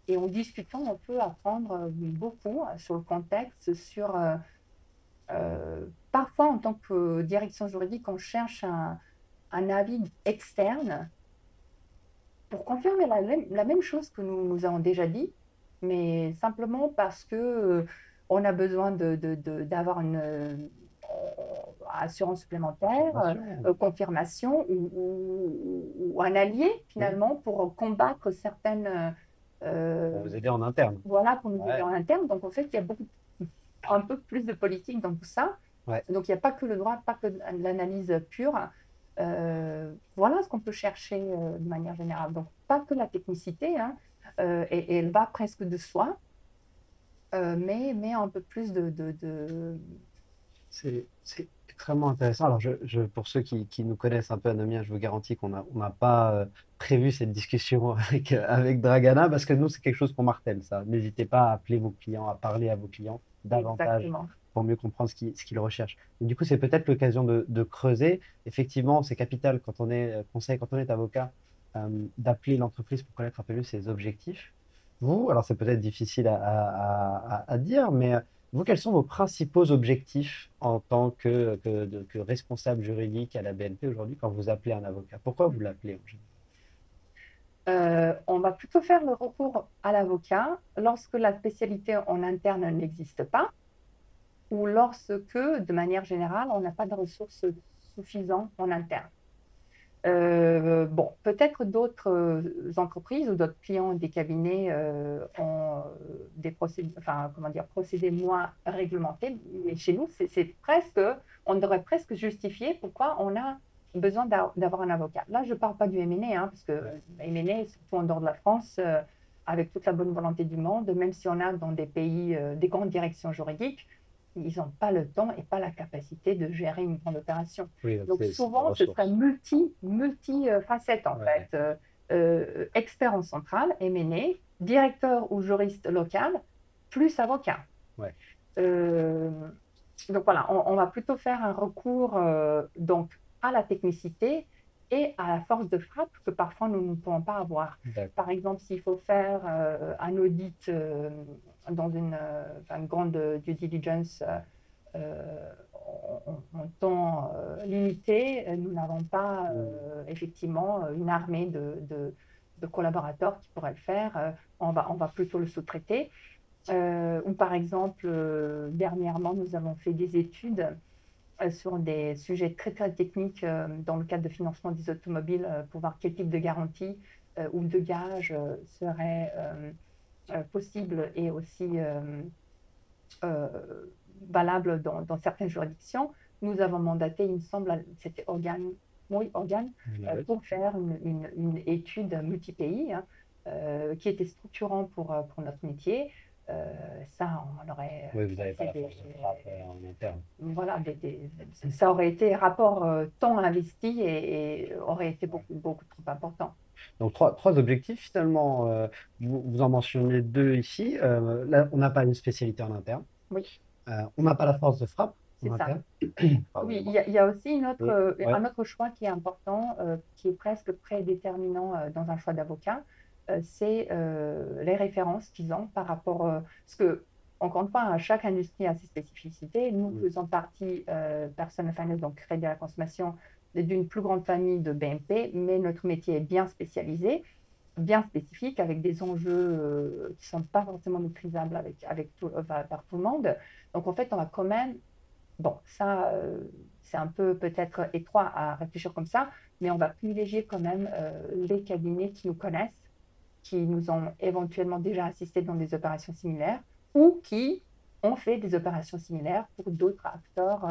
et en discutant, on peut apprendre euh, beaucoup euh, sur le contexte, sur... Euh, parfois, en tant que direction juridique, on cherche un, avis externe pour confirmer la, même chose que nous, nous avons déjà dit, mais simplement parce que on a besoin d'avoir de, une assurance supplémentaire, confirmation, ou, un allié finalement pour combattre certaines euh, pour vous aider en interne. Voilà, pour nous aider en interne. Donc, en fait, il y a beaucoup, un peu plus de politique dans tout ça. Donc, il n'y a pas que le droit, pas que l'analyse pure. Euh, voilà ce qu'on peut chercher euh, de manière générale. Donc, pas que la technicité, hein, et, elle va presque de soi, mais, mais un peu plus de. de, de... C'est extrêmement intéressant. Alors, je, pour ceux qui, qui, nous connaissent un peu Anomia, je vous garantis qu'on n'a on pas euh, prévu cette discussion <laughs> avec, euh, avec Dragana parce que nous, c'est quelque chose qu'on martèle, ça. N'hésitez pas à appeler vos clients, à parler à vos clients davantage pour mieux comprendre ce qu'ils recherchent. du coup, c'est peut-être l'occasion de, creuser. Effectivement, c'est capital quand on est euh, conseil, quand on est avocat, d'appeler l'entreprise pour connaître un peu mieux ses objectifs. Vous, alors c'est peut-être difficile à, dire, mais vous, quels sont vos principaux objectifs en tant que, responsable juridique à la BNP aujourd'hui quand vous appelez un avocat? Pourquoi vous l'appelez en général euh, on va plutôt faire le recours à l'avocat lorsque la spécialité en interne n'existe pas. Ou lorsque, de manière générale, on n'a pas de ressources suffisantes en interne. Euh, bon, peut-être d'autres euh, entreprises ou d'autres clients des cabinets euh, ont des procédés, enfin, comment dire, procédés moins réglementés, mais chez nous, c'est presque, on devrait presque justifier pourquoi on a besoin d'avoir un avocat. Là, je ne parle pas du MNE, hein, parce que MNE, surtout en dehors de la France, avec toute la bonne volonté du monde, même si on a dans des pays des grandes directions juridiques, ils n'ont pas le temps et pas la capacité de gérer une grande opération. donc, souvent, ce serait multi, multi facettes en fait. Euh, euh, expert en centrale, MNE, directeur ou juriste local, plus avocat. Euh, donc voilà, on, va plutôt faire un recours donc à la technicité et à la force de frappe que parfois nous ne pouvons pas avoir. Par exemple, s'il faut faire un audit dans une, euh, grande due diligence euh, en, temps euh, limité, nous n'avons pas effectivement une armée de, collaborateurs qui pourraient le faire. on, va, on va plutôt le sous-traiter. ou par exemple, dernièrement, nous avons fait des études sur des sujets très très techniques dans le cadre de financement des automobiles pour voir quel type de garantie ou de gage serait euh, possible et aussi euh, euh, valable dans, certaines juridictions, nous avons mandaté, il me semble, c'était organe, oui, organe pour faire une, une, étude multi-pays hein, qui était structurant pour, pour notre métier. ça, on aurait. Oui, vous n'avez pas la force de en interne. Voilà, ça aurait été rapport temps investi et, et, aurait été beaucoup, beaucoup trop important. Donc, trois, trois objectifs finalement. Euh, vous, en mentionnez deux ici. Euh, là, on n'a pas une spécialité en interne. Oui. Euh, on n'a pas la force de frappe. C'est ça. <coughs> oui, il y, a aussi une autre, un autre choix qui est important, qui est presque prédéterminant dans un choix d'avocat. c'est les références qu'ils ont par rapport. parce que, encore une fois, chaque industrie a ses spécificités. Nous faisons partie, personne finance, donc crédit à la consommation, d'une plus grande famille de BNP, mais notre métier est bien spécialisé, bien spécifique, avec des enjeux euh, qui ne sont pas forcément maîtrisables avec, avec tout, euh, par tout le monde. Donc en fait, on va quand même, bon, ça, euh, c'est un peu peut-être étroit à réfléchir comme ça, mais on va privilégier quand même les cabinets qui nous connaissent, qui nous ont éventuellement déjà assisté dans des opérations similaires, ou qui ont fait des opérations similaires pour d'autres acteurs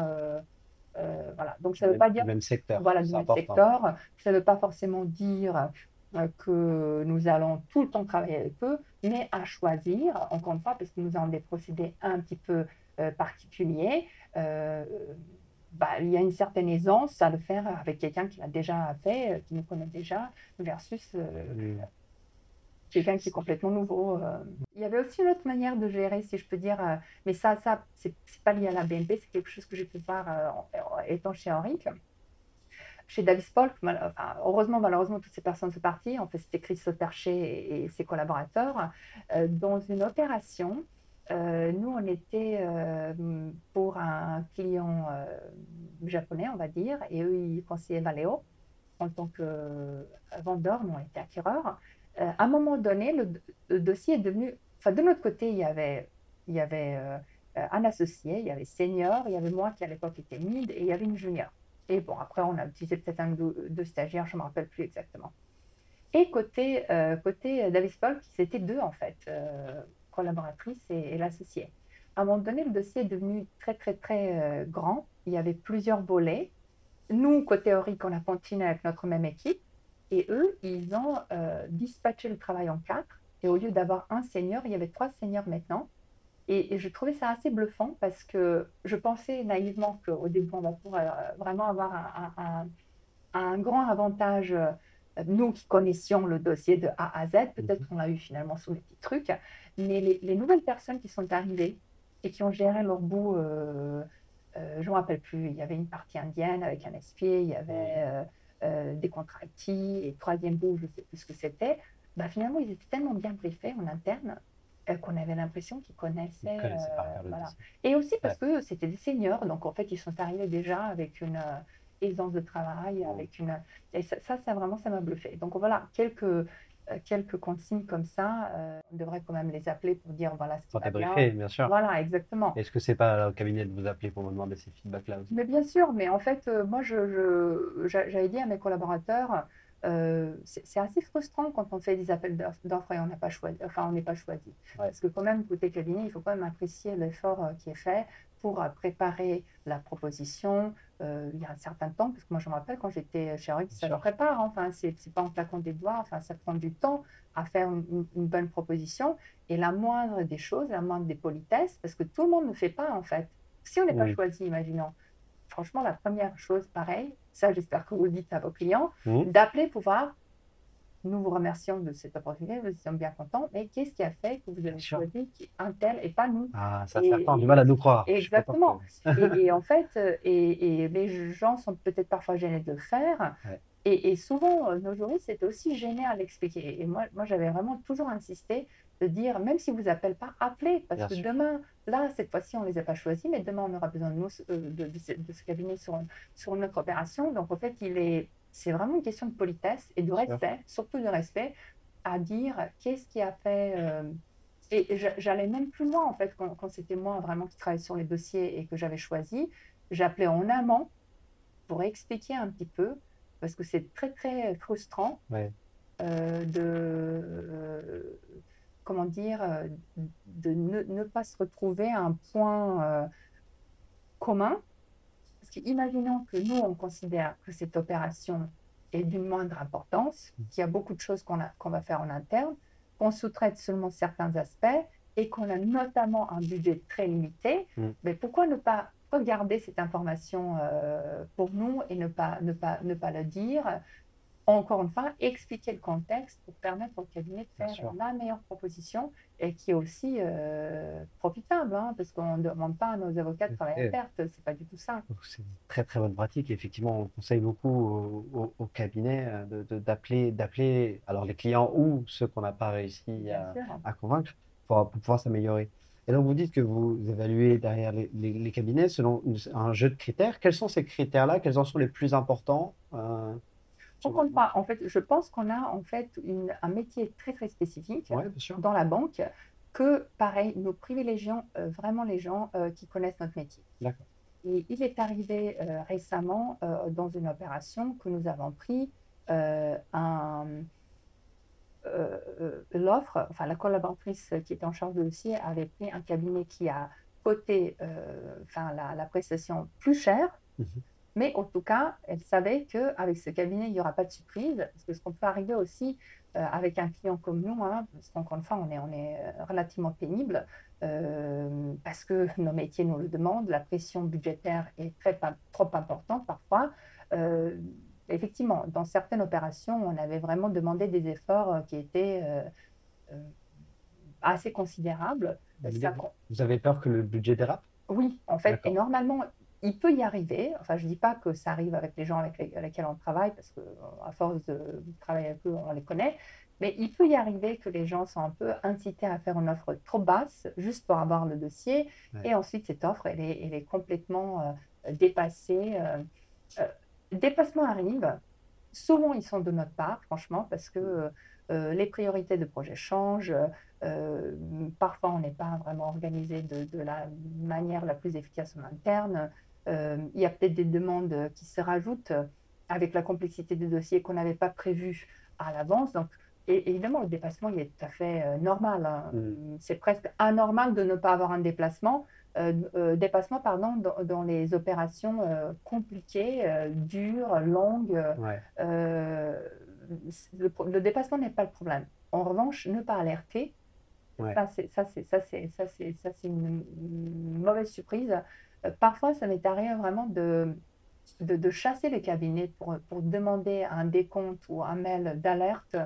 voilà. Donc ça ne veut pas dire même secteur. Voilà, du même secteur. Ça ne veut pas forcément dire euh, que nous allons tout le temps travailler avec eux, mais à choisir, encore une fois, parce que nous avons des procédés un petit peu euh, particuliers. bah, il y a une certaine aisance à le faire avec quelqu'un qui l'a déjà fait, qui nous connaît déjà, versus quelqu'un qui est complètement nouveau. Euh. Il y avait aussi une autre manière de gérer, si je peux dire, euh, mais ça, ça c'est pas lié à la BNP, c'est quelque chose que j'ai pu voir euh, étant chez Henrik. Chez Davis Polk, heureusement, malheureusement, toutes ces personnes sont parties. En fait, c'était Christophe Percher et, ses collaborateurs. dans une opération, nous, on était pour un client japonais, on va dire, et eux, ils conseillaient Valeo en tant que vendeur, nous, on était acquéreurs. Euh, à un moment donné, le, dossier est devenu. Enfin, de notre côté, il y avait, il y avait euh, un associé, il y avait senior, il y avait moi qui à l'époque était mid et il y avait une junior. Et bon, après, on a utilisé peut-être un ou deux, stagiaires, je ne me rappelle plus exactement. Et côté, euh, côté Davis Polk, c'était deux en fait, collaboratrice et, l'associé. À un moment donné, le dossier est devenu très, très, très grand. Il y avait plusieurs volets. Nous, côté théorique, on a continué avec notre même équipe. Et eux, ils ont euh, dispatché le travail en quatre. Et au lieu d'avoir un senior, il y avait trois seniors maintenant. Et, je trouvais ça assez bluffant parce que je pensais naïvement qu'au début, on va pouvoir euh, vraiment avoir un, un, grand avantage. Euh, nous qui connaissions le dossier de A à Z, peut-être mhm. qu'on l'a eu finalement sous les petits trucs, mais les, nouvelles personnes qui sont arrivées et qui ont géré leur bout, je ne me rappelle plus, il y avait une partie indienne avec un espier, il y avait euh, des contractis et troisième bout, je ne sais plus ce que c'était, bah, finalement, ils étaient tellement bien briefés en interne euh, qu'on avait l'impression qu'ils connaissaient. Euh, et aussi parce que c'était des seniors, donc en fait, ils sont arrivés déjà avec une aisance de travail, avec une. Et ça, ça, vraiment, ça m'a bluffé. Donc voilà, quelques, quelques consignes comme ça, on devrait quand même les appeler pour dire voilà ce qui va bien. bien sûr. Voilà, exactement. Est-ce que c'est pas au cabinet de vous appeler pour me demander ces feedbacks-là aussi? Mais bien sûr, mais en fait, euh, moi, je, je- j'avais dit à mes collaborateurs, euh, c'est assez frustrant quand on fait des appels d'offres et on n'a pas choisi, enfin, on n'est pas choisi. Ouais. Parce que quand même, côté cabinet, il faut quand même apprécier l'effort euh, qui est fait pour euh, préparer la proposition. Euh, il y a un certain temps, parce que moi, je me rappelle quand j'étais chez Oryx, ça se prépare, hein. enfin, c'est pas en claquant des doigts, enfin, ça prend du temps à faire une, bonne proposition. Et la moindre des choses, la moindre des politesses, parce que tout le monde ne fait pas, en fait. Si on n'est pas choisi, imaginons, franchement, la première chose, pareil, ça, j'espère que vous le dites à vos clients, Mhm. d'appeler pour voir. Nous vous remercions de cette opportunité, nous sommes bien contents, mais qu'est-ce qui a fait que vous avez choisi un tel et pas nous? Ah, ça, certains ont du mal à nous croire. Exactement. et, et en fait, euh, et, et les gens sont peut-être parfois gênés de le faire. Ouais. Et, et souvent, euh, nos juristes étaient aussi gênés à l'expliquer. Et moi, moi j'avais vraiment toujours insisté de dire, même si vous appelez pas, appelez. Parce Bien que sûr. demain, là, cette fois-ci, on ne les a pas choisis, mais demain, on aura besoin de nous, euh, de, de ce cabinet sur, sur notre opération. Donc, en fait, il est, c'est vraiment une question de politesse et de respect, surtout de respect, à dire qu'est-ce qui a fait. euh, et j'a- j'allais même plus loin, en fait, quand, quand c'était moi vraiment qui travaillais sur les dossiers et que j'avais choisi. J'appelais en amont pour expliquer un petit peu, parce que c'est très, très frustrant Ouais. euh, de, euh, comment dire, de ne, ne pas se retrouver à un point commun. Qu'imaginons que nous, on considère que cette opération est d'une moindre importance, qu'il y a beaucoup de choses qu'on va faire en interne, qu'on sous-traite seulement certains aspects et qu'on a notamment un budget très limité, Mm. mais pourquoi ne pas regarder cette information euh, pour nous et ne pas, ne, pas, ne pas le dire encore une fois, expliquer le contexte pour permettre au cabinet de faire la meilleure proposition et qui est aussi euh, profitable, hein, parce qu'on ne demande pas à nos avocats de travailler à perte, c'est pas du tout ça. C'est une très très bonne pratique. Effectivement, on conseille beaucoup au, au- au cabinet euh, d'appeler, d'appeler alors les clients ou ceux qu'on n'a pas réussi à, convaincre pour, pour pouvoir s'améliorer. Et donc, vous dites que vous évaluez derrière les, les- les cabinets selon un jeu de critères. Quels sont ces critères-là? Quels en sont les plus importants? euh, Compte pas. En fait, je pense qu'on a en fait une- un métier très très spécifique Ouais, dans la banque que, pareil, nous privilégions euh, vraiment les gens euh, qui connaissent notre métier. D'accord. Et il est arrivé euh, récemment dans une opération que nous avons pris un, l'offre, enfin la collaboratrice qui était en charge du dossier avait pris un cabinet qui a coté enfin, la, la prestation plus chère, Mhm. Mais en tout cas, elle savait qu'avec ce cabinet, il n'y aura pas de surprise, parce que ce qu'on peut arriver aussi euh, avec un client comme nous, hein, parce qu'encore une fois, on est, on est euh, relativement pénible, euh, parce que <laughs> nos métiers nous le demandent, la pression budgétaire est très, trop importante parfois. Euh, effectivement, dans certaines opérations, on avait vraiment demandé des efforts qui étaient assez considérables. Vous Ça avez- con- Vous avez peur que le budget dérape? oui, en fait, et normalement, il peut y arriver. Enfin, je ne dis pas que ça arrive avec les gens avec les- lesquels on travaille, parce que euh, à force de travailler avec eux, on les connaît. Mais il peut y arriver que les gens sont un peu incités à faire une offre trop basse, juste pour avoir le dossier. Ouais. Et ensuite, cette offre, elle est, elle est complètement euh, dépassée. euh, euh, dépassement arrive. Souvent, ils sont de notre part, franchement, parce que euh, euh, les priorités de projet changent. Euh, parfois, on n'est pas vraiment organisé de, de la manière la plus efficace en interne. Euh, il y a peut-être des demandes qui se rajoutent avec la complexité des dossiers qu'on n'avait pas prévu à l'avance. Donc, et, évidemment, le déplacement, il est tout à fait euh, normal. hein. Mm. C'est presque anormal de ne pas avoir un déplacement, euh, euh, dépassement pardon, dans, dans les opérations euh, compliquées, euh, dures, longues. Ouais. Euh, le, dépassement n'est pas le problème. En revanche, ne pas alerter, Ouais. ça c'est ça une mauvaise surprise. Euh, parfois, ça m'est arrivé vraiment de, chasser les cabinets pour demander un décompte ou un mail d'alerte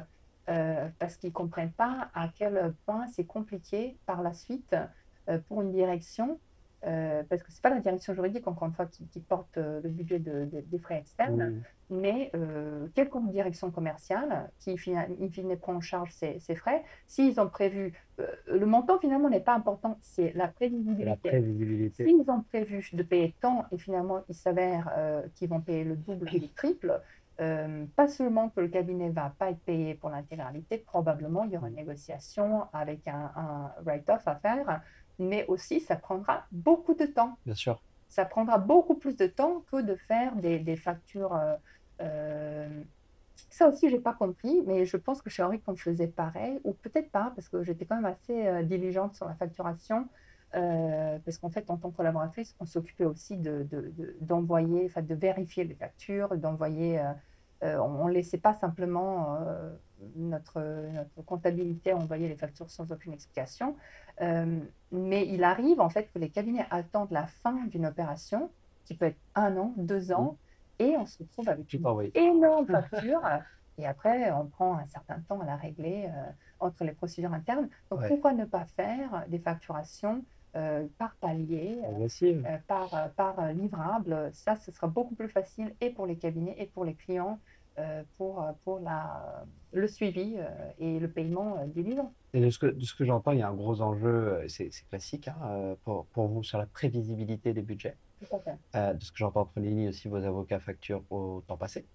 euh, parce qu'ils comprennent pas à quel point c'est compliqué par la suite euh, pour une direction. Euh, parce que c'est pas la direction juridique, encore une fois, qui, qui porte euh, le budget de- de- des frais externes, mais euh, quelconque direction commerciale qui, in fine, prend en charge ces, ces frais, s'ils ont prévu, euh, le montant finalement n'est pas important, c'est la La prévisibilité. prévisibilité. S'ils ont prévu de payer tant et finalement il s'avère qu'ils vont payer le double ou le triple, pas seulement que le cabinet ne va pas être payé pour l'intégralité, probablement il y aura une négociation avec un, un write-off à faire, mais aussi ça prendra beaucoup de temps. Bien sûr. Ça prendra beaucoup plus de temps que de faire des, des factures. Euh, ça aussi, j'ai pas compris, mais je pense que chez Henri, on faisait pareil, ou peut-être pas, parce que j'étais quand même assez euh, diligente sur la facturation, euh, parce qu'en fait, en tant que collaboratrice, on s'occupait aussi d'envoyer, de, de, enfin, de vérifier les factures, d'envoyer. on ne laissait pas simplement notre, notre, comptabilité envoyer les factures sans aucune explication. mais il arrive en fait que les cabinets attendent la fin d'une opération, qui peut être un an, deux ans, et on se retrouve avec une énorme <laughs> facture. et après, on prend un certain temps à la régler euh, entre les procédures internes. Donc, pourquoi ne pas faire des facturations euh, par palier, euh, par, par livrable? Ça, ce sera beaucoup plus facile et pour les cabinets et pour les clients pour, pour la, le suivi et le paiement des livres. Et de ce que, de ce que j'entends, il y a un gros enjeu, c'est classique hein, pour, pour vous, sur la prévisibilité des budgets. Euh, de ce que j'entends entre les lignes aussi, vos avocats facturent au temps passé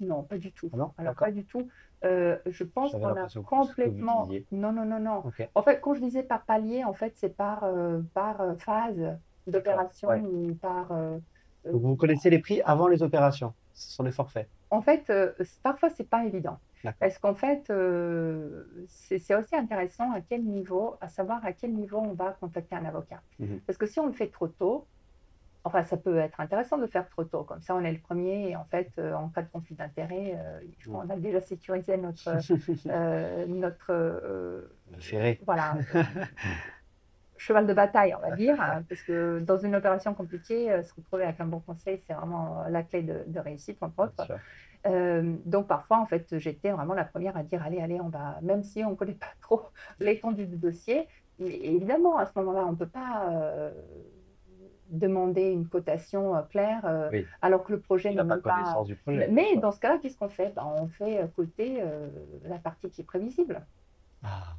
Non, pas du tout. Ah non Alors, pas du tout. Euh, je pense qu'on a complètement. Non, non, non, non. En fait, quand je disais par palier, en fait, c'est par, euh, par phase d'opération ou par. Donc, vous connaissez les prix avant les opérations Ce sont des forfaits En fait, parfois, c'est pas évident. Parce qu'en fait, c'est aussi intéressant à quel niveau, à savoir à quel niveau on va contacter un avocat. Mhm. Parce que si on le fait trop tôt, Enfin, ça peut être intéressant de faire trop tôt, comme ça on est le premier et en fait, euh, en cas de conflit d'intérêt, euh, on a déjà sécurisé notre. <laughs> euh, notre euh, Voilà. <laughs> cheval de bataille, on va <laughs> dire, hein, parce que dans une opération compliquée, se retrouver avec un bon conseil, c'est vraiment la clé de, réussite, entre autres. donc parfois, en fait, j'étais vraiment la première à dire allez, allez, on va, même si on ne connaît pas trop <laughs> l'étendue du dossier, mais évidemment, à ce moment-là, on ne peut pas demander une cotation euh, claire, euh, alors que le projet n'a pas, pas... Du projet, Mais dans ce cas-là, qu'est-ce qu'on fait? Ben, On fait euh, la partie qui est prévisible. Ah.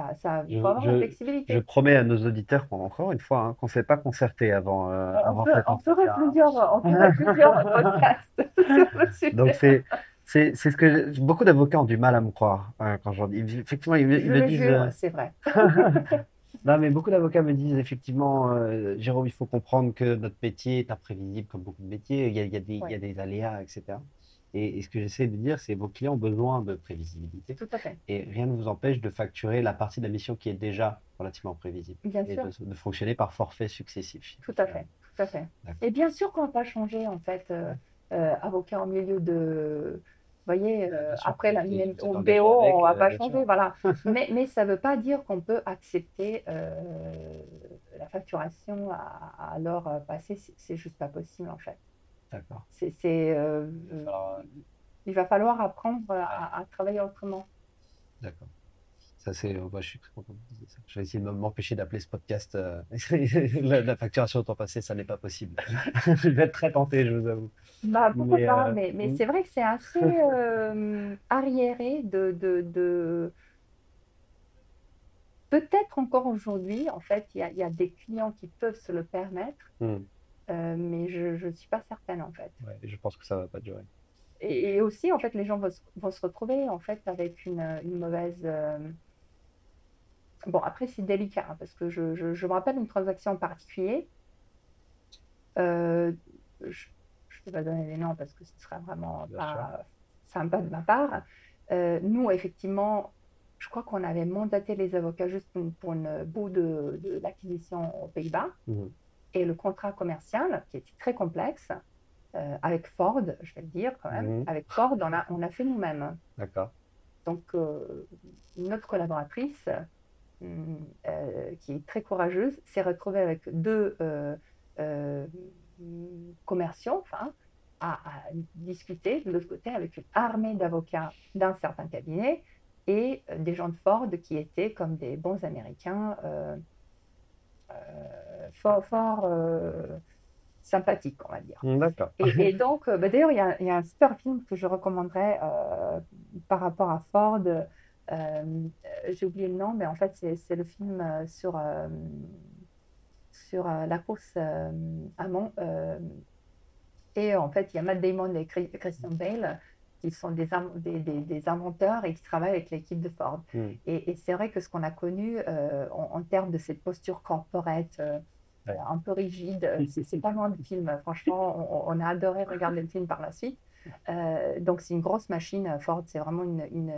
Ça, ça il faut avoir je, flexibilité. Je promets à nos auditeurs, encore une fois, hein, qu'on ne s'est pas concerté avant. avant on, ferait plusieurs, on ferait plusieurs podcasts. Donc c'est c'est ce que beaucoup d'avocats ont du mal à me croire hein, quand j'en dis. Effectivement, ils, me disent. C'est vrai. <laughs> Non, mais beaucoup d'avocats me disent effectivement, euh, Jérôme, il faut comprendre que notre métier est imprévisible comme beaucoup de métiers. Il y a, il y a, des, il y a des, aléas, etc. Et, ce que j'essaie de dire, c'est que vos clients ont besoin de prévisibilité. Tout à fait. Et rien ne vous empêche de facturer la partie de la mission qui est déjà relativement prévisible. Bien et sûr. De, fonctionner par forfait successif. Tout à fait. Tout à fait. Et bien sûr qu'on ne va pas changer, en fait, euh, euh, avocat en milieu de voyez, euh, après la au BO, on ne va pas changer, voilà. <laughs> mais, mais ça ne veut pas dire qu'on peut accepter euh, la facturation à, à l'heure passée, c'est juste pas possible en fait. D'accord. C'est, il va falloir apprendre à travailler autrement. D'accord. Ça, c'est. Euh, je suis content. Je vais essayer de m'empêcher d'appeler ce podcast euh, <laughs> la, facturation au temps passé, ça n'est pas possible. <laughs> je vais être très tenté, je vous avoue. Bah, pourquoi mais, pas, euh, mais, mais c'est vrai que c'est assez <laughs> arriéré de. de, de... Peut-être encore aujourd'hui, en fait, il y, y, a des clients qui peuvent se le permettre, hmm. mais je ne suis pas certaine, en fait. Ouais, je pense que ça ne va pas durer. Et, aussi, en fait, les gens vont, vont, se retrouver en fait avec une, une mauvaise Bon, après, c'est délicat, hein, parce que je, je, me rappelle une transaction en particulier. Euh, je ne peux pas donner les noms parce que ce serait vraiment pas sympa de ma part. Euh, nous, effectivement, je crois qu'on avait mandaté les avocats juste pour, une bout de, de l'acquisition aux Pays-Bas. Mmh. Et le contrat commercial, qui était très complexe, euh, avec Ford, je vais le dire quand même, mmh. avec Ford, on a, on a fait nous-mêmes. D'accord. Donc, notre collaboratrice euh, qui est très courageuse, s'est retrouvée avec deux euh, euh, commerciaux, enfin, à, discuter de l'autre côté avec une armée d'avocats d'un certain cabinet et des gens de Ford qui étaient comme des bons Américains fort, fort sympathiques, on va dire. D'accord. Et, donc, bah, d'ailleurs, il y, y, a un super film que je recommanderais par rapport à Ford. Euh, j'ai oublié le nom, mais en fait, c'est le film euh, sur, euh, sur la course à Mont. et en fait, il y a Matt Damon et Christian Bale qui sont des, des, inventeurs et qui travaillent avec l'équipe de Ford. Hmm. Et, c'est vrai que ce qu'on a connu euh, en, termes de cette posture corporate, euh, un peu rigide, euh, c'est pas loin du film. Franchement, on, a adoré regarder le film par la suite. donc c'est une grosse machine, Ford, c'est vraiment une,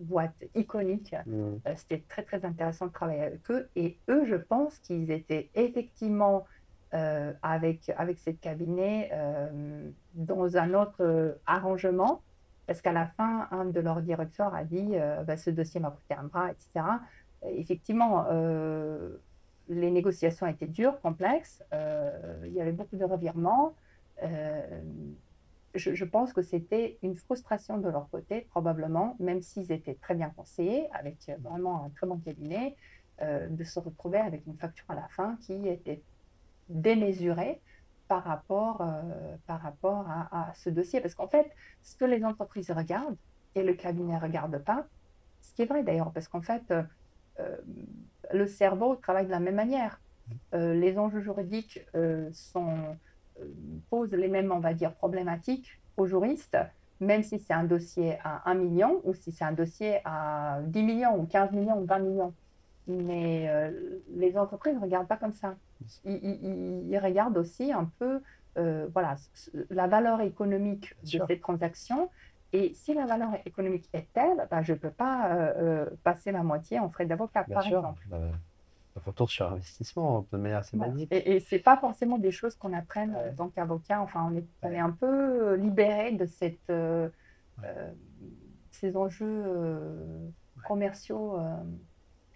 boîte iconique. Hmm. C'était très très intéressant de travailler avec eux. Et eux, je pense qu'ils étaient effectivement avec, avec cette cabinet dans un autre arrangement parce qu'à la fin, un de leurs directeurs a dit euh, bah, ce dossier m'a coûté un bras, etc. effectivement, euh, les négociations étaient dures, complexes. Euh, il y avait beaucoup de revirements. Je, pense que c'était une frustration de leur côté, probablement, même s'ils étaient très bien conseillés, avec vraiment un très bon cabinet, de se retrouver avec une facture à la fin qui était démesurée par rapport, euh, par rapport à, ce dossier. Parce qu'en fait, ce que les entreprises regardent et le cabinet ne regarde pas, ce qui est vrai d'ailleurs, parce qu'en fait, euh, euh, le cerveau travaille de la même manière. les enjeux juridiques sont, posent les mêmes, on va dire, problématiques aux juristes, même si c'est un dossier à 1 million ou si c'est un dossier à 10 millions ou 15 millions ou 20 millions. Mais les entreprises ne regardent pas comme ça il, regarde aussi un peu euh, voilà, la valeur économique de cette transaction. Et si la valeur économique est telle, bah, je ne peux pas euh, euh, passer la moitié en frais d'avocat, par exemple. Bah, retour sur investissement de manière assez basique. Et, et ce n'est pas forcément des choses qu'on apprenne en tant qu'avocat. Enfin, on est, on est, un peu libéré de cette, ces enjeux commerciaux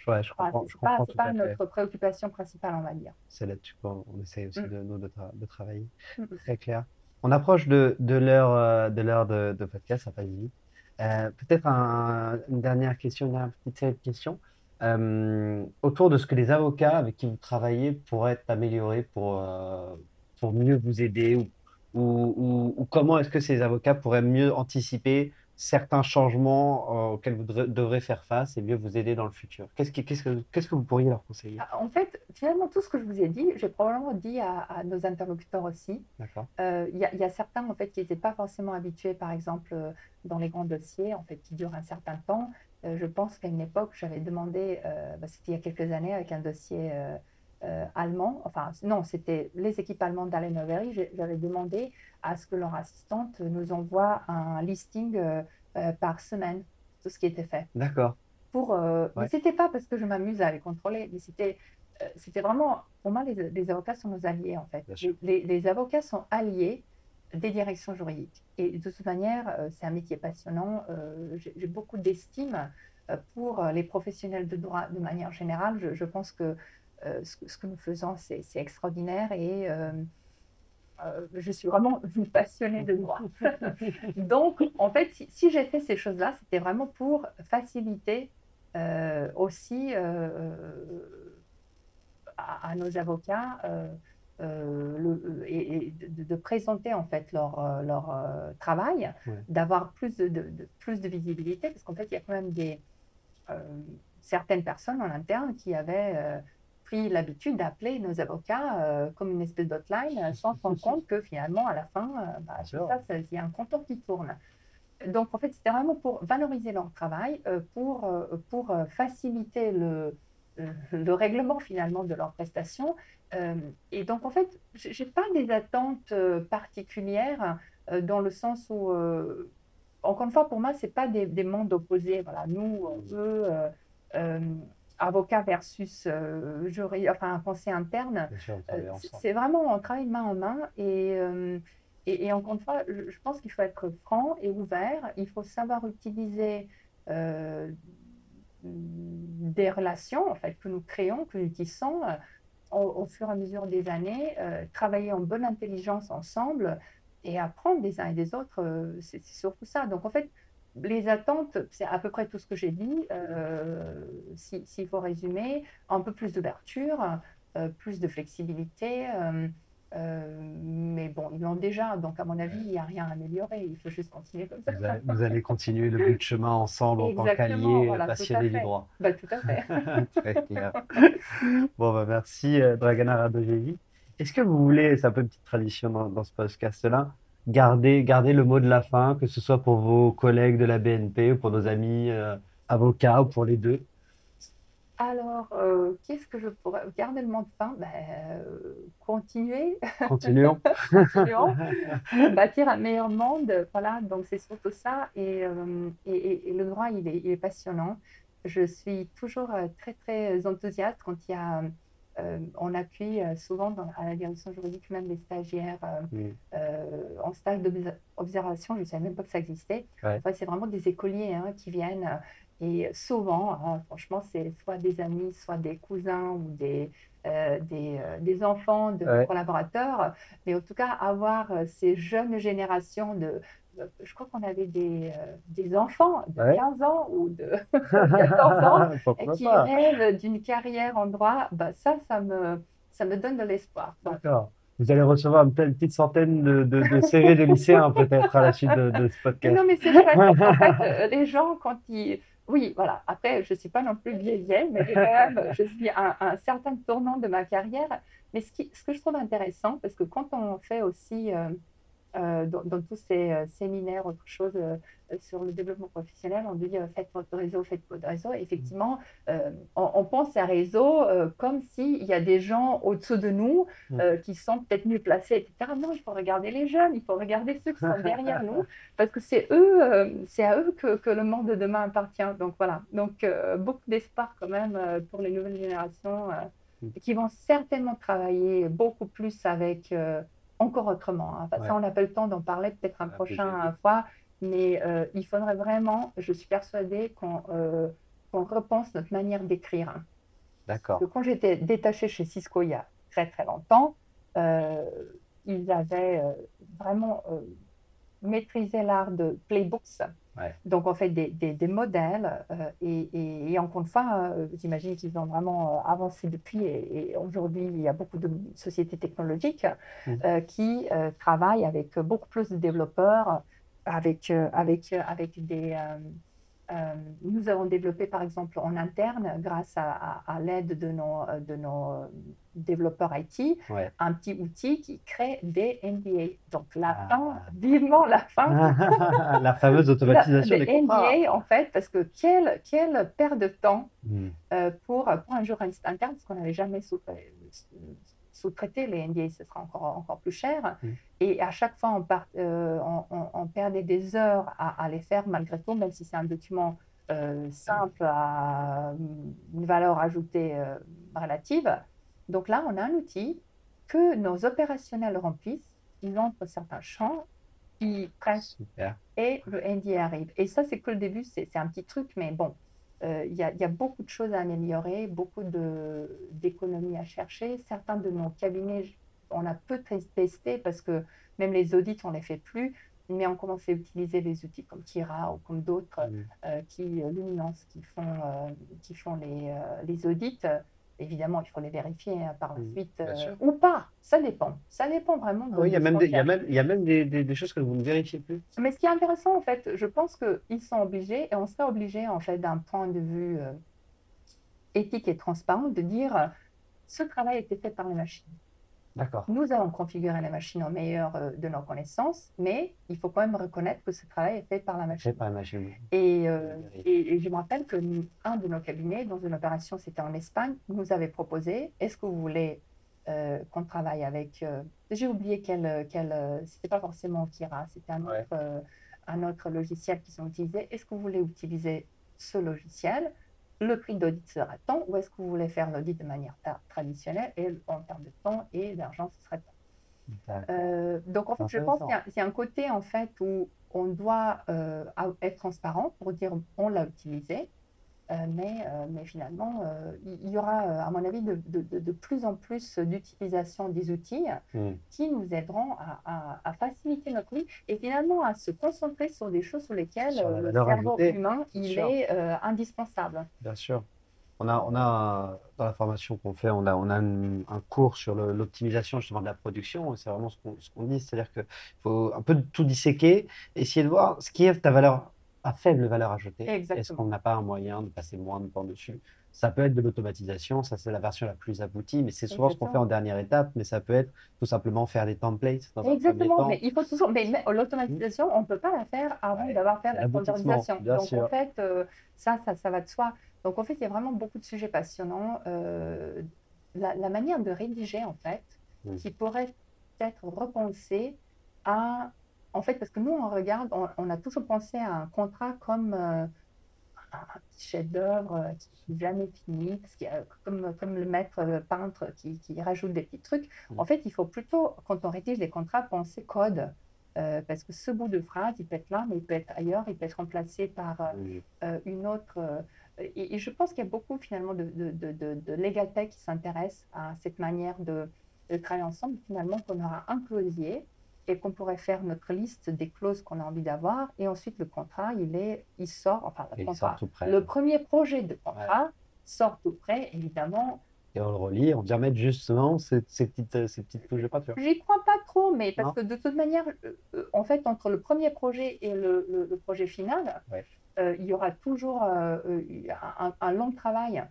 Ouais, je comprends. c'est pas, notre préoccupation principale, on va dire. C'est là-dessus qu'on essaie aussi mm. de, nous, de, travailler. Mm. Très clair. On approche de, de l'heure euh, de, l'heure de, podcast, ça passe vite. Euh, peut-être une dernière question, une dernière petite série de questions. Euh, autour de ce que les avocats avec qui vous travaillez pourraient améliorer pour, pour mieux vous aider ou, ou, ou comment est-ce que ces avocats pourraient mieux anticiper certains changements euh, auxquels vous devrez faire face et mieux vous aider dans le futur Qu'est-ce que, qu'est-ce que, qu'est-ce que vous pourriez leur conseiller? Ah, En fait, finalement, tout ce que je vous ai dit, j'ai probablement dit à, nos interlocuteurs aussi. Euh, il y, y, a certains en fait, qui n'étaient pas forcément habitués, par exemple, euh, dans les grands dossiers, en fait, qui durent un certain temps. je pense qu'à une époque, j'avais demandé, bah, c'était il y a quelques années, avec un dossier allemand, enfin, non, c'était les équipes allemandes d'Allen Overy, j'avais demandé à ce que leur assistante nous envoie un listing euh, euh, par semaine, tout ce qui était fait. D'accord. Pour, euh, Mais c'était pas parce que je m'amuse à les contrôler, mais c'était, c'était vraiment, pour moi, les, avocats sont nos alliés, en fait. Les, les, avocats sont alliés des directions juridiques. Et de toute manière, c'est un métier passionnant. J'ai beaucoup d'estime pour les professionnels de droit de manière générale. Je, je pense que ce, ce, que nous faisons, c'est extraordinaire et euh, je suis vraiment une <laughs> passionnée de droit. <laughs> Donc, en fait, si, j'ai fait ces choses-là, c'était vraiment pour faciliter euh, aussi euh, à, nos avocats le, et, de, présenter en fait leur, leur travail, d'avoir plus de, plus de visibilité, parce qu'en fait, il y a quand même des certaines personnes en interne qui avaient pris l'habitude d'appeler nos avocats euh, comme une espèce d'hotline euh, sans se rendre compte que finalement, à la fin, euh, bah, il y a un compteur qui tourne. Donc, en fait, c'était vraiment pour valoriser leur travail, pour, pour faciliter le, le règlement finalement de leurs prestations. et donc, en fait, je n'ai pas des attentes particulières dans le sens où, encore une fois, pour moi, ce pas des, des mondes opposés. Voilà, nous, on veut avocat versus euh, jury, enfin conseil interne, euh, c'est vraiment un travail main en main euh, et, et, encore une fois, je, pense qu'il faut être franc et ouvert, il faut savoir utiliser des relations en fait, que nous créons, que nous tissons au, au, fur et à mesure des années, travailler en bonne intelligence ensemble et apprendre des uns et des autres, c'est surtout ça. Donc en fait, les attentes, c'est à peu près tout ce que j'ai dit. Euh, s'il faut résumer, un peu plus d'ouverture, euh, plus de flexibilité. Euh, mais bon, ils l'ont déjà, donc à mon avis, il n'y a rien à améliorer. Il faut juste continuer comme ça. Vous allez, continuer le bout de chemin ensemble en tant qu'alliés voilà, passionnés du droit. Bah, tout à fait. <laughs> Très clair. bon, bah, merci, Dragana Radojevi. Est-ce que vous voulez, c'est un peu une petite tradition dans, dans ce podcast-là, garder, garder le mot de la fin, que ce soit pour vos collègues de la BNP ou pour nos amis euh, avocats ou pour les deux alors, euh, qu'est-ce que je pourrais garder le mot de fin? Ben, euh, Continuer. Continuons. <laughs> Continuons. Bâtir un meilleur monde. Voilà, donc c'est surtout ça. Et, et, et, le droit, il est, il est, passionnant. Je suis toujours très, très enthousiaste quand il y a euh, on appuie euh, souvent à la direction juridique même les stagiaires euh, en stage d'observation. Je ne savais même pas que ça existait. c'est vraiment des écoliers hein, qui viennent et souvent, hein, franchement, c'est soit des amis, soit des cousins ou des, des, enfants de collaborateurs. Mais en tout cas, avoir ces jeunes générations de, je crois qu'on avait des, euh, des enfants de 15 ans ou de <laughs> 14 ans <laughs> qui rêvent d'une carrière en droit, bah ça, ça me, ça me donne de l'espoir. D'accord. Vous allez recevoir une, petite centaine de, de, de CV de lycéens peut-être à la suite de, ce podcast. Non, mais c'est vrai. en <laughs> fait, euh, les gens, quand ils... Oui, voilà. Après, je ne suis pas non plus vieille, vieille, mais quand même, je suis à un, certain tournant de ma carrière. Mais ce, qui, ce que je trouve intéressant, parce que quand on fait aussi... Euh, euh, dans, tous ces euh, séminaires, autre chose euh, sur le développement professionnel, on dit faites votre réseau, faites votre réseau. effectivement, on, pense à réseau comme s'il y a des gens au-dessous de nous mm. qui sont peut-être mieux placés, etc. Non, il faut regarder les jeunes, il faut regarder ceux qui sont derrière nous, <laughs> parce que c'est eux, c'est à eux que, que, le monde de demain appartient. Donc voilà, donc beaucoup d'espoir quand même pour les nouvelles générations mm. qui vont certainement travailler beaucoup plus avec encore autrement. Hein. Ça, on n'a pas le temps d'en parler peut-être un prochain fois, mais euh, il faudrait vraiment, je suis persuadée, qu'on euh, repense notre manière d'écrire. D'accord. Quand j'étais détachée chez Cisco il y a très très longtemps, euh, ils avaient vraiment maîtrisé l'art de playbooks. Donc, on fait des, des, modèles euh, et, et, encore une fois, euh, j'imagine qu'ils ont vraiment euh, avancé depuis et, aujourd'hui, il y a beaucoup de sociétés technologiques mmh. qui travaillent avec beaucoup plus de développeurs, avec, avec, avec des, euh, nous avons développé, par exemple, en interne, grâce à, l'aide de nos, de nos développeurs IT, un petit outil qui crée des NDA. Donc, la ah. fin, vivement la fin. <laughs> la fameuse automatisation des NDA, en fait, parce que quelle, quelle perte de temps hmm. euh, pour, pour un juriste interne, parce qu'on n'avait jamais sous-traité les NDA, ce sera encore, encore plus cher. Hmm. Et à chaque fois, on, euh, on, perdait des heures à, les faire malgré tout, même si c'est un document euh, simple à une valeur ajoutée euh, relative. Donc là, on a un outil que nos opérationnels remplissent. Ils entrent certains champs, ils pressent et le NDA arrive. Et ça, c'est que le début, c'est un petit truc, mais bon, il y, y, a beaucoup de choses à améliorer, beaucoup d'économies à chercher. Certains de nos cabinets on a peu testé parce que même les audits, on ne les fait plus, mais on commence à utiliser les outils comme Kira ou comme d'autres euh, qui, euh, Luminance, qui font, euh, qui font les, les, audits. Évidemment, il faut les vérifier hein, par la suite ou pas. Ça dépend. Ça dépend vraiment. oui, il y a même, des, il y a même, il y a même des, des, choses que vous ne vérifiez plus. Mais ce qui est intéressant, en fait, je pense qu'ils sont obligés, et on serait obligé, en fait, d'un point de vue éthique et transparent, de dire ce travail a été fait par les machines. Nous allons configurer la machine au meilleur euh, de nos connaissances, mais il faut quand même reconnaître que ce travail est fait par la machine. Fait par la machine. Euh, et, et, je me rappelle que un de nos cabinets, dans une opération, c'était en Espagne, nous avait proposé est-ce que vous voulez euh, qu'on travaille avec. J'ai oublié quel. quel c'était pas forcément Kira, c'était un, autre, un autre logiciel qu'ils ont utilisé. Est-ce que vous voulez utiliser ce logiciel? Le prix d'audit sera tant, ou est-ce que vous voulez faire l'audit de manière traditionnelle et en termes de temps et d'argent, ce serait tant. Euh, donc en fait, je pense qu'il y, a un côté en fait où on doit euh, être transparent pour dire on l'a utilisé, mais, euh, mais finalement, euh, il y aura, à mon avis, de, de, de plus en plus d'utilisation des outils hmm. qui nous aideront à, à, faciliter notre vie et finalement à se concentrer sur des choses sur lesquelles le cerveau humain il est indispensable. Bien sûr. On a, on a dans la formation qu'on fait, on a, on a un, cours sur l'optimisation justement de la production. C'est vraiment ce qu'on dit, c'est-à-dire qu'il faut un peu tout disséquer, essayer de voir ce qui est ta valeur à faible valeur ajoutée. Est-ce qu'on n'a pas un moyen de passer moins de temps dessus? Ça peut être de l'automatisation, ça c'est la version la plus aboutie, mais c'est souvent ce qu'on fait en dernière étape, mais ça peut être tout simplement faire des templates. Dans Exactement, mais il faut toujours. Mais l'automatisation, on ne peut pas la faire avant d'avoir fait la standardisation. Donc en fait, euh, ça, ça, ça, va de soi. Donc en fait, il y a vraiment beaucoup de sujets passionnants. Euh, la, manière de rédiger, en fait, qui pourrait être repensée à. En fait, parce que nous, on regarde, on, a toujours pensé à un contrat comme. Euh, un petit chef-d'œuvre euh, qui n'est jamais fini, parce qu'il comme, comme le maître euh, peintre qui, qui, rajoute des petits trucs. Mm. En fait, il faut plutôt, quand on rédige des contrats, penser code. Euh, parce que ce bout de phrase, il peut être là, mais il peut être ailleurs, il peut être remplacé par une autre. Et, je pense qu'il y a beaucoup finalement de, de, de, de legal tech qui s'intéressent à cette manière de, travailler ensemble. Finalement, qu'on aura un closier et qu'on pourrait faire notre liste des clauses qu'on a envie d'avoir. Et ensuite, le contrat, il, est, il sort, enfin, le, contrat, le premier projet de contrat sort tout près, évidemment. Et on le relit, on vient mettre justement ces, ces, petites, ces petites touches de peinture. J'y crois pas trop, mais parce que de toute manière, euh, en fait, entre le premier projet et le, le, projet final, euh, il y aura toujours euh, un, un, long travail.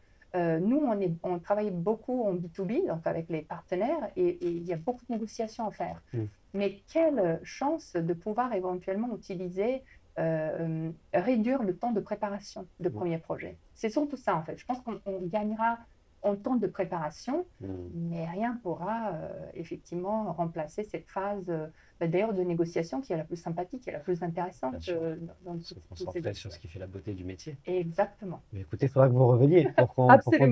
Nous, on, est, on travaille beaucoup en B2B, donc avec les partenaires, et, il y a beaucoup de négociations à faire. Mm. Mais quelle chance de pouvoir éventuellement utiliser, euh, réduire le temps de préparation de premier projet. C'est surtout ça en fait. Je pense qu'on gagnera en temps de préparation, hmm. mais rien pourra euh, effectivement remplacer cette phase euh, bah, d'ailleurs de négociation qui est la plus sympathique et la plus intéressante euh, dans, dans tout, sur ce qui fait la beauté du métier. Exactement. Mais écoutez, il faudra que vous reveniez pour qu'on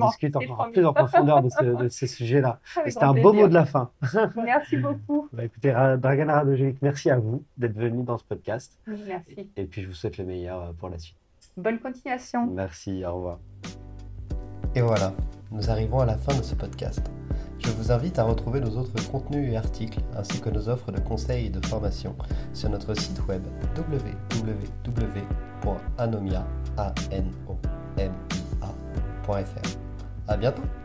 discute encore plus en profondeur de, ce, ces sujets-là. <laughs> C'était un beau mot de la fin. <laughs> merci beaucoup. Bah, écoutez, Dragana Radojevic, merci à vous d'être venu dans ce podcast. Merci. Et puis je vous souhaite le meilleur pour la suite. Bonne continuation. Merci, au revoir. Et voilà, nous arrivons à la fin de ce podcast. Je vous invite à retrouver nos autres contenus et articles, ainsi que nos offres de conseils et de formation sur notre site web www.anomia.fr. À bientôt!